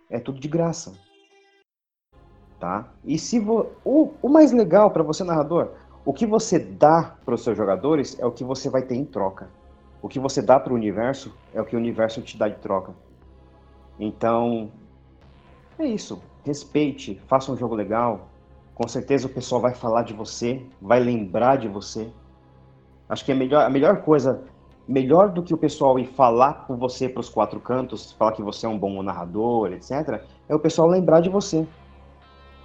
é tudo de graça. Tá? E se vo... o, o mais legal para você narrador, o que você dá para os seus jogadores é o que você vai ter em troca. O que você dá para o universo é o que o universo te dá de troca. Então, é isso. Respeite, faça um jogo legal. Com certeza o pessoal vai falar de você, vai lembrar de você. Acho que a melhor, a melhor coisa melhor do que o pessoal ir falar com você para os quatro cantos, falar que você é um bom narrador, etc., é o pessoal lembrar de você.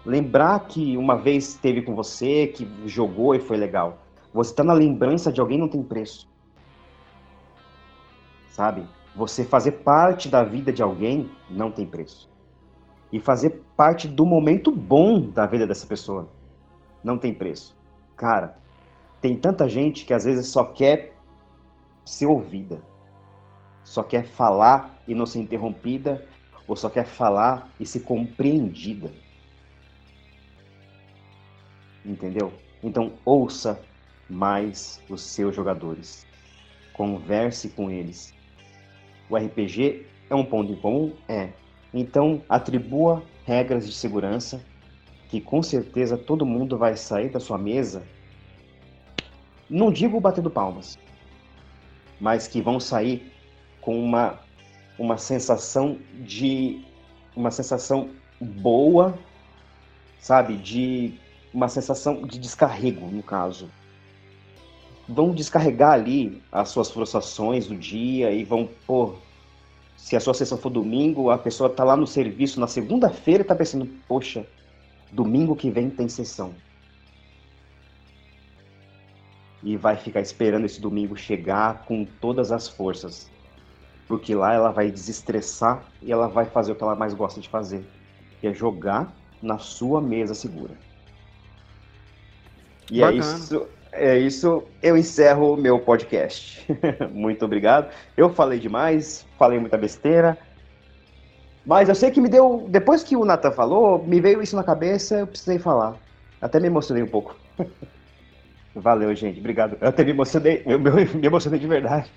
Lembrar que uma vez esteve com você, que jogou e foi legal. Você está na lembrança de alguém não tem preço. Sabe? Você fazer parte da vida de alguém não tem preço. E fazer parte do momento bom da vida dessa pessoa não tem preço. Cara, tem tanta gente que às vezes só quer ser ouvida. Só quer falar e não ser interrompida, ou só quer falar e ser compreendida. Entendeu? Então, ouça mais os seus jogadores. Converse com eles. O RPG é um ponto em comum? É. Então, atribua regras de segurança que com certeza todo mundo vai sair da sua mesa. Não digo batendo palmas, mas que vão sair com uma, uma sensação de uma sensação boa, sabe, de uma sensação de descarrego, no caso. Vão descarregar ali as suas frustrações do dia e vão, pô, se a sua sessão for domingo, a pessoa tá lá no serviço na segunda-feira e tá pensando, poxa, domingo que vem tem sessão. E vai ficar esperando esse domingo chegar com todas as forças. Porque lá ela vai desestressar e ela vai fazer o que ela mais gosta de fazer, que é jogar na sua mesa segura. E é isso, é isso. Eu encerro o meu podcast. Muito obrigado. Eu falei demais, falei muita besteira. Mas eu sei que me deu. Depois que o Nathan falou, me veio isso na cabeça, eu precisei falar. Até me emocionei um pouco. Valeu, gente. Obrigado. Eu até me emocionei. Eu me emocionei de verdade.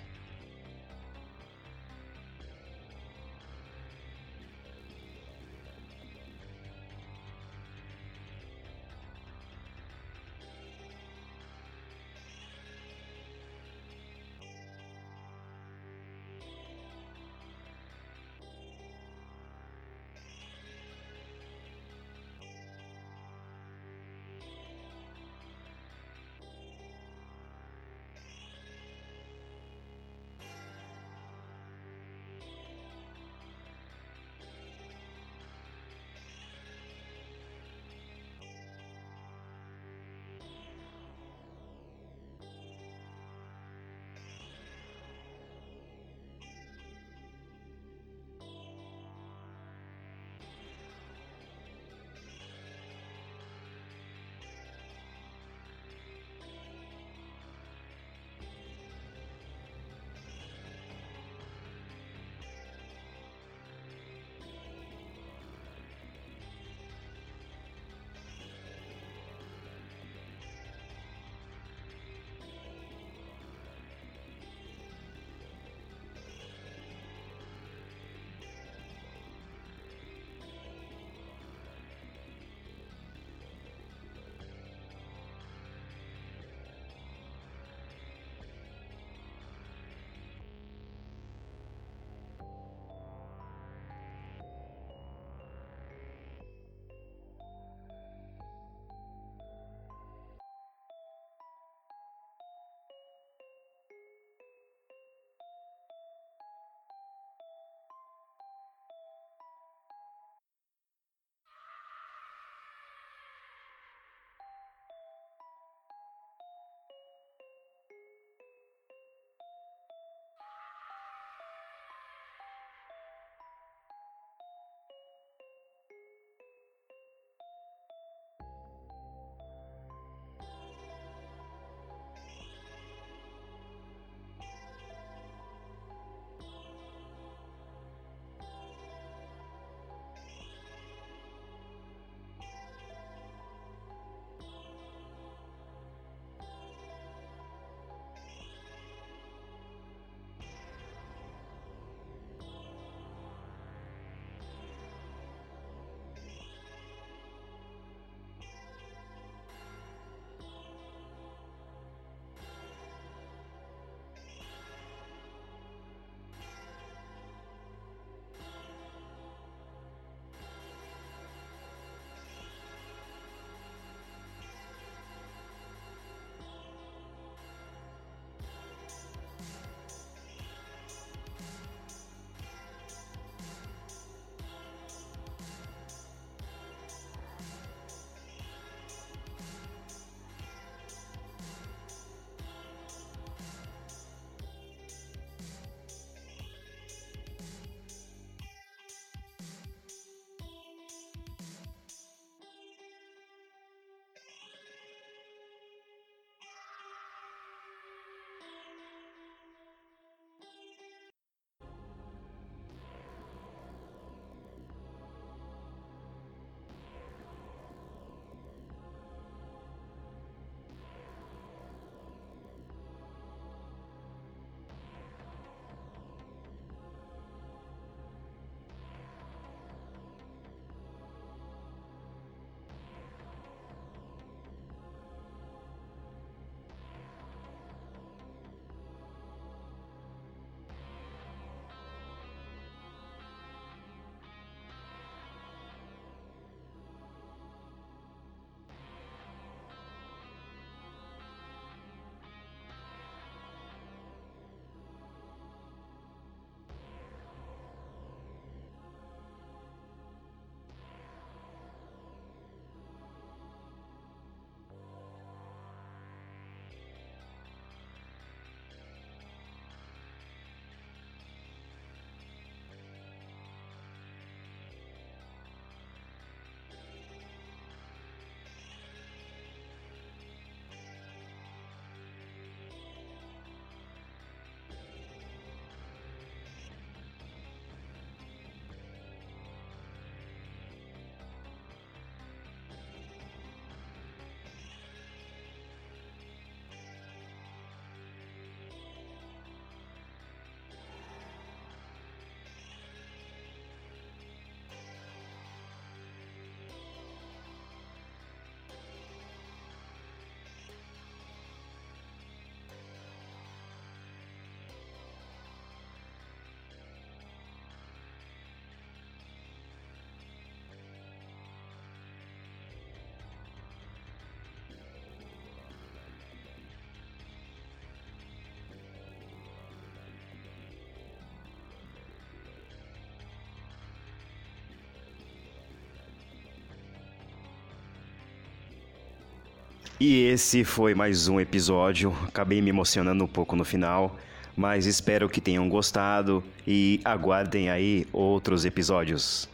E esse foi mais um episódio. Acabei me emocionando um pouco no final, mas espero que tenham gostado e aguardem aí outros episódios.